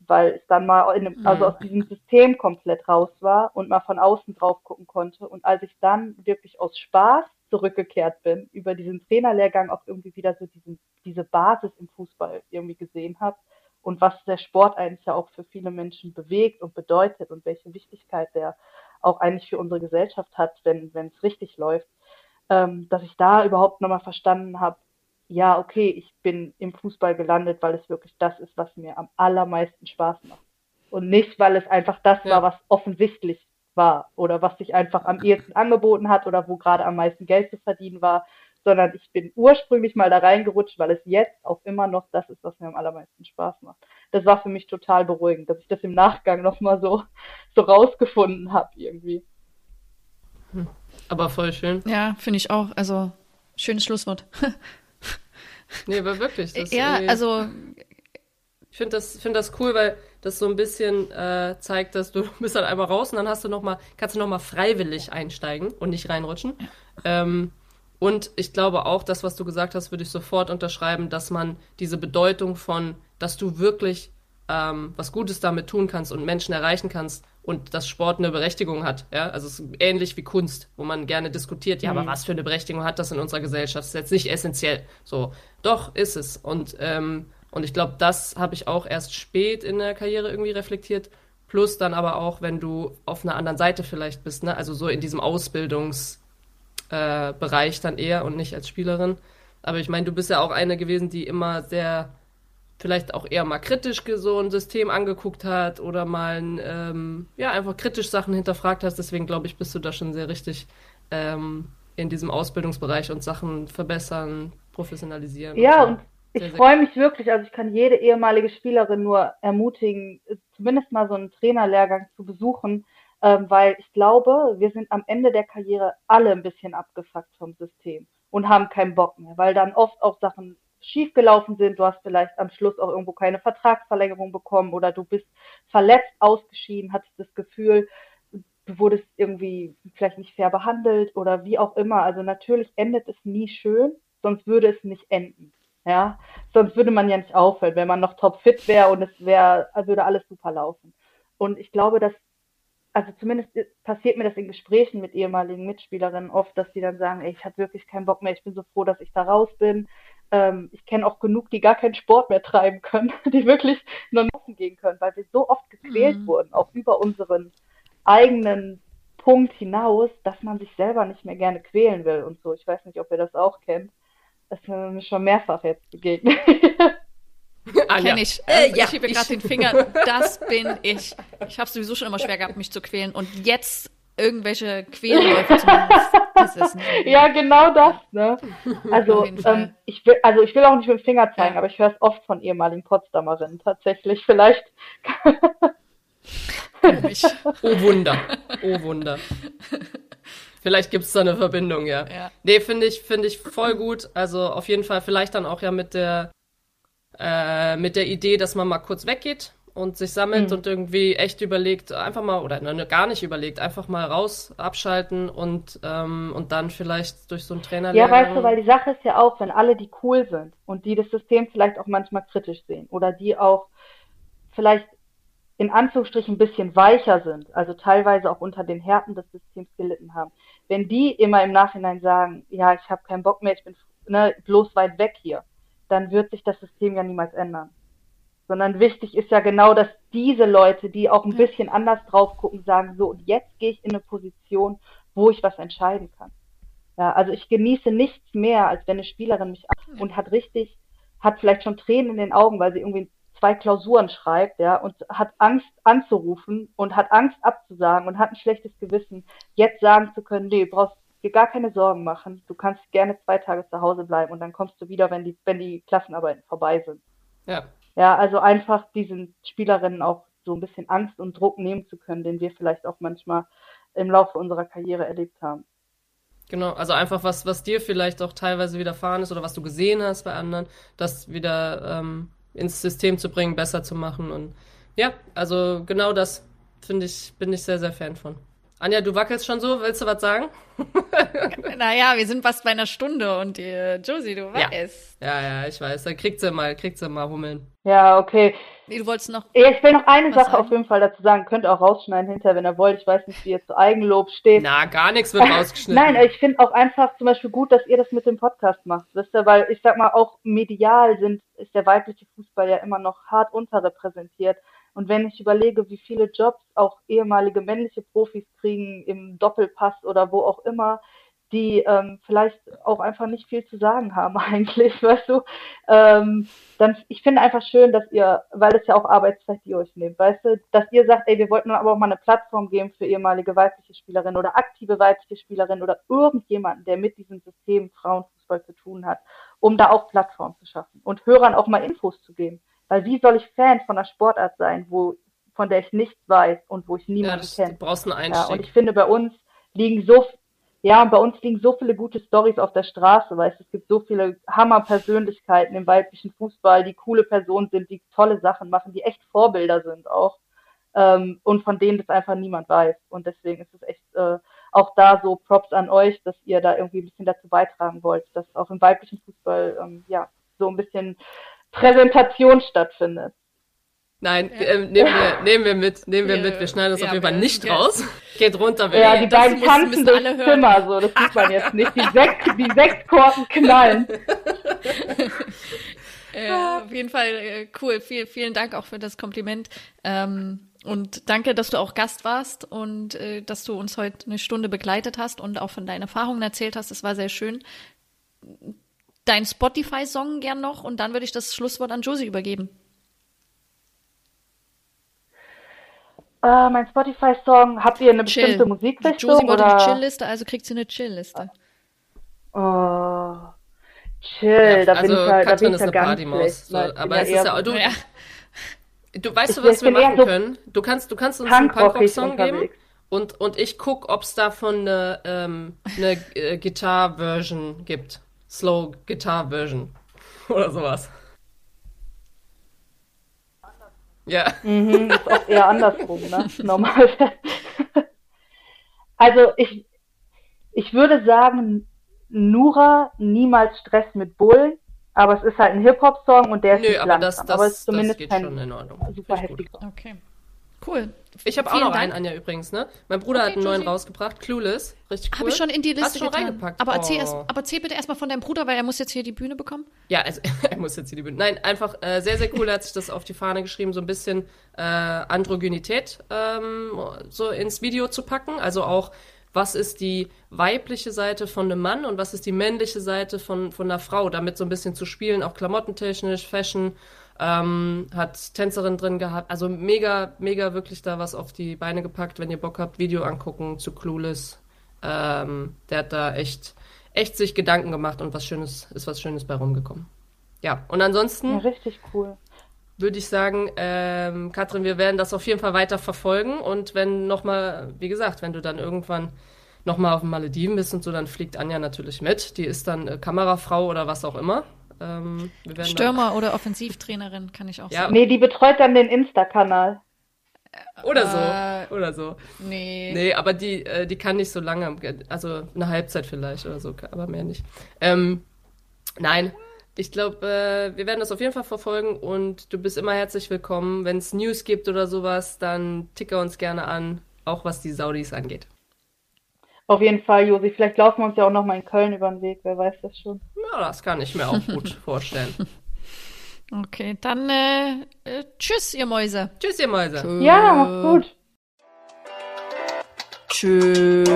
weil es dann mal einem, also mhm. aus diesem System komplett raus war und mal von außen drauf gucken konnte. Und als ich dann wirklich aus Spaß zurückgekehrt bin, über diesen Trainerlehrgang auch irgendwie wieder so diesen, diese Basis im Fußball irgendwie gesehen habe, und was der Sport eigentlich ja auch für viele Menschen bewegt und bedeutet und welche Wichtigkeit der auch eigentlich für unsere Gesellschaft hat, wenn wenn es richtig läuft, ähm, dass ich da überhaupt nochmal verstanden habe, ja, okay, ich bin im Fußball gelandet, weil es wirklich das ist, was mir am allermeisten Spaß macht. Und nicht, weil es einfach das ja. war, was offensichtlich war oder was sich einfach am ehesten angeboten hat oder wo gerade am meisten Geld zu verdienen war, sondern ich bin ursprünglich mal da reingerutscht, weil es jetzt auch immer noch das ist, was mir am allermeisten Spaß macht. Das war für mich total beruhigend, dass ich das im Nachgang nochmal so, so rausgefunden habe irgendwie. Hm. Aber voll schön. Ja, finde ich auch. Also, schönes Schlusswort. nee, aber wirklich. ja, also. Ich finde das, find das cool, weil das so ein bisschen äh, zeigt, dass du bist halt einmal raus und dann hast du noch mal, kannst du nochmal freiwillig einsteigen und nicht reinrutschen. Ja. Ähm, und ich glaube auch, das, was du gesagt hast, würde ich sofort unterschreiben, dass man diese Bedeutung von, dass du wirklich ähm, was Gutes damit tun kannst und Menschen erreichen kannst und dass Sport eine Berechtigung hat. Ja? Also es ist ähnlich wie Kunst, wo man gerne diskutiert, ja, mhm. aber was für eine Berechtigung hat das in unserer Gesellschaft? Das ist jetzt nicht essentiell. So, doch ist es. Und, ähm, und ich glaube, das habe ich auch erst spät in der Karriere irgendwie reflektiert. Plus dann aber auch, wenn du auf einer anderen Seite vielleicht bist, ne? Also so in diesem Ausbildungsbereich äh, dann eher und nicht als Spielerin. Aber ich meine, du bist ja auch eine gewesen, die immer sehr vielleicht auch eher mal kritisch so ein System angeguckt hat oder mal ähm, ja einfach kritisch Sachen hinterfragt hast. Deswegen glaube ich, bist du da schon sehr richtig ähm, in diesem Ausbildungsbereich und Sachen verbessern, professionalisieren. Ja, und, und ich freue mich wirklich, also ich kann jede ehemalige Spielerin nur ermutigen, zumindest mal so einen Trainerlehrgang zu besuchen, ähm, weil ich glaube, wir sind am Ende der Karriere alle ein bisschen abgefuckt vom System und haben keinen Bock mehr, weil dann oft auch Sachen schiefgelaufen sind. Du hast vielleicht am Schluss auch irgendwo keine Vertragsverlängerung bekommen oder du bist verletzt ausgeschieden, hattest das Gefühl, du wurdest irgendwie vielleicht nicht fair behandelt oder wie auch immer. Also natürlich endet es nie schön, sonst würde es nicht enden. Ja, sonst würde man ja nicht aufhören, wenn man noch topfit wäre und es wäre, würde alles super laufen. Und ich glaube, dass, also zumindest passiert mir das in Gesprächen mit ehemaligen Mitspielerinnen oft, dass die dann sagen, ey, ich habe wirklich keinen Bock mehr, ich bin so froh, dass ich da raus bin. Ähm, ich kenne auch genug, die gar keinen Sport mehr treiben können, die wirklich nur Messen gehen können, weil wir so oft gequält mhm. wurden, auch über unseren eigenen Punkt hinaus, dass man sich selber nicht mehr gerne quälen will und so. Ich weiß nicht, ob ihr das auch kennt. Das ist mir schon mehrfach jetzt begegnet. Ah, Kenn ich. Äh, ja, ich schiebe gerade den Finger. Das bin ich. Ich habe sowieso schon immer schwer gehabt, mich zu quälen. Und jetzt irgendwelche Quälläufe zu machen, das ist nicht Ja, genau das. Ne? Also, ähm, ich will, also ich will auch nicht mit dem Finger zeigen, ja. aber ich höre es oft von ehemaligen Potsdamerinnen tatsächlich. Vielleicht oh Wunder. Oh Wunder. Vielleicht gibt es da eine Verbindung, ja. ja. Nee, finde ich, finde ich voll gut. Also auf jeden Fall vielleicht dann auch ja mit der, äh, mit der Idee, dass man mal kurz weggeht und sich sammelt mhm. und irgendwie echt überlegt, einfach mal, oder ne, gar nicht überlegt, einfach mal raus, abschalten und, ähm, und dann vielleicht durch so einen Trainer Ja, weißt du, weil die Sache ist ja auch, wenn alle, die cool sind und die das System vielleicht auch manchmal kritisch sehen oder die auch vielleicht in Anführungsstrichen ein bisschen weicher sind, also teilweise auch unter den Härten des Systems gelitten haben, wenn die immer im Nachhinein sagen, ja, ich habe keinen Bock mehr, ich bin ne, bloß weit weg hier, dann wird sich das System ja niemals ändern. Sondern wichtig ist ja genau, dass diese Leute, die auch ein bisschen anders drauf gucken, sagen, so, und jetzt gehe ich in eine Position, wo ich was entscheiden kann. Ja, also ich genieße nichts mehr, als wenn eine Spielerin mich und hat richtig, hat vielleicht schon Tränen in den Augen, weil sie irgendwie zwei Klausuren schreibt, ja, und hat Angst anzurufen und hat Angst abzusagen und hat ein schlechtes Gewissen, jetzt sagen zu können, nee, du brauchst dir gar keine Sorgen machen, du kannst gerne zwei Tage zu Hause bleiben und dann kommst du wieder, wenn die, wenn die Klassenarbeiten vorbei sind. Ja. Ja, also einfach diesen Spielerinnen auch so ein bisschen Angst und Druck nehmen zu können, den wir vielleicht auch manchmal im Laufe unserer Karriere erlebt haben. Genau, also einfach was, was dir vielleicht auch teilweise widerfahren ist oder was du gesehen hast bei anderen, das wieder ähm, ins System zu bringen, besser zu machen. Und ja, also genau das finde ich, bin ich sehr, sehr Fan von. Anja, du wackelst schon so, willst du was sagen? naja, wir sind fast bei einer Stunde und äh, Josie, du weißt. Ja. ja, ja, ich weiß. Da kriegt sie mal, kriegt sie mal Hummeln. Ja, okay. Nee, du wolltest noch. Ich will noch eine Sache sagen? auf jeden Fall dazu sagen. Könnt ihr auch rausschneiden hinterher, wenn ihr wollt. Ich weiß nicht, wie ihr zu Eigenlob steht. Na, gar nichts wird rausgeschnitten. Nein, ich finde auch einfach zum Beispiel gut, dass ihr das mit dem Podcast macht. Wisst ihr, weil ich sag mal, auch medial sind, ist der weibliche Fußball ja immer noch hart unterrepräsentiert. Und wenn ich überlege, wie viele Jobs auch ehemalige männliche Profis kriegen im Doppelpass oder wo auch immer, die ähm, vielleicht auch einfach nicht viel zu sagen haben eigentlich, weißt du, ähm, dann ich finde einfach schön, dass ihr, weil es ja auch Arbeitszeit, die ihr euch nehmt, weißt du, dass ihr sagt, ey, wir wollten aber auch mal eine Plattform geben für ehemalige weibliche Spielerinnen oder aktive weibliche Spielerinnen oder irgendjemanden, der mit diesem System Frauenfußball zu tun hat, um da auch Plattform zu schaffen und Hörern auch mal Infos zu geben. Weil wie soll ich Fan von einer Sportart sein, wo, von der ich nichts weiß und wo ich niemanden ja, kenne? Du brauchst einen Einstieg. Ja, und ich finde, bei uns liegen so, ja, bei uns liegen so viele gute Stories auf der Straße, weißt es gibt so viele Hammer-Persönlichkeiten im weiblichen Fußball, die coole Personen sind, die tolle Sachen machen, die echt Vorbilder sind auch. Ähm, und von denen das einfach niemand weiß. Und deswegen ist es echt äh, auch da so Props an euch, dass ihr da irgendwie ein bisschen dazu beitragen wollt, dass auch im weiblichen Fußball ähm, ja so ein bisschen Präsentation stattfindet. Nein, ja. äh, nehmen, wir, nehmen wir mit, nehmen wir ja, mit. Wir schneiden das ja, auf jeden Fall nicht ja. raus. Geht runter. Ja, die beiden tanzen durchs Zimmer, so, das sieht man jetzt nicht. Die sechs, die sechs Korken knallen. Ja, auf jeden Fall äh, cool. Viel, vielen Dank auch für das Kompliment. Ähm, Und danke, dass du auch Gast warst und äh, dass du uns heute eine Stunde begleitet hast und auch von deinen Erfahrungen erzählt hast. Das war sehr schön. Dein Spotify-Song gern noch und dann würde ich das Schlusswort an Josie übergeben. Äh, mein Spotify-Song, habt ihr eine Chill. bestimmte Musikrichtung? Josie wollte oder? die Chill-Liste, also kriegt sie eine Chill-Liste. Oh, chill, da bin ich ja, da bin Katrin ich ist ja eine ganz Partymaus. schlecht. So, aber ja es ist ja, du, Ja. du weißt du, was wir machen so können? Du kannst, du kannst uns einen Punkrock-Song geben und, und ich guck, ob es davon eine, ähm, eine äh, Gitar-Version gibt. Slow Guitar-Version. Oder sowas. Ja. Mhm, ist auch eher andersrum, ne? Normal. also ich, ich würde sagen, Nura, niemals Stress mit Bullen, aber es ist halt ein Hip-Hop-Song und der ist Nö, nicht aber das, langsam, das, aber es ist das zumindest geht kein schon in Ordnung. super gut. Okay. Cool. Ich habe auch noch Dank. einen, Anja, übrigens, ne? Mein Bruder Okay, hat einen neuen Josie. rausgebracht, Clueless. Richtig cool. Habe ich schon in die Liste Hast schon getan. reingepackt? Aber erzähl, Oh. erst, aber erzähl bitte erstmal von deinem Bruder, weil er muss jetzt hier die Bühne bekommen. Ja, also er muss jetzt hier die Bühne. Nein, einfach äh, sehr, sehr cool. Er hat sich das auf die Fahne geschrieben, so ein bisschen äh, Androgynität ähm, so ins Video zu packen. Also auch, was ist die weibliche Seite von einem Mann und was ist die männliche Seite von, von einer Frau, damit so ein bisschen zu spielen, auch klamottentechnisch, Fashion. Ähm, hat Tänzerin drin gehabt. Also mega, mega wirklich da was auf die Beine gepackt. Wenn ihr Bock habt, Video angucken zu Clueless. Ähm, der hat da echt, echt sich Gedanken gemacht und was Schönes, ist was Schönes bei rumgekommen. Ja, und Ja, ansonsten richtig cool. würde ich sagen, ähm, Katrin, wir werden das auf jeden Fall weiter verfolgen und wenn nochmal, wie gesagt, wenn du dann irgendwann nochmal auf den Malediven bist und so, dann fliegt Anja natürlich mit. Die ist dann äh, Kamerafrau oder was auch immer. Ähm, wir werden Stürmer oder Offensivtrainerin kann ich auch Ja. sagen. Nee, die betreut dann den Insta-Kanal. Dann, oder Äh, so, oder so. Nee. Nee, aber die, äh, die kann nicht so lange, also eine Halbzeit vielleicht oder so, aber mehr nicht. Ähm, nein, ich glaube, äh, wir werden das auf jeden Fall verfolgen und du bist immer herzlich willkommen. Wenn es News gibt oder sowas, dann ticker uns gerne an, auch was die Saudis angeht. Auf jeden Fall, Josi. Vielleicht laufen wir uns ja auch noch mal in Köln über den Weg, wer weiß das schon. Ja, das kann ich mir auch gut vorstellen. Okay, dann äh, äh, tschüss, ihr Mäuse. Tschüss, ihr Mäuse. Ja, mach's gut. Tschüss.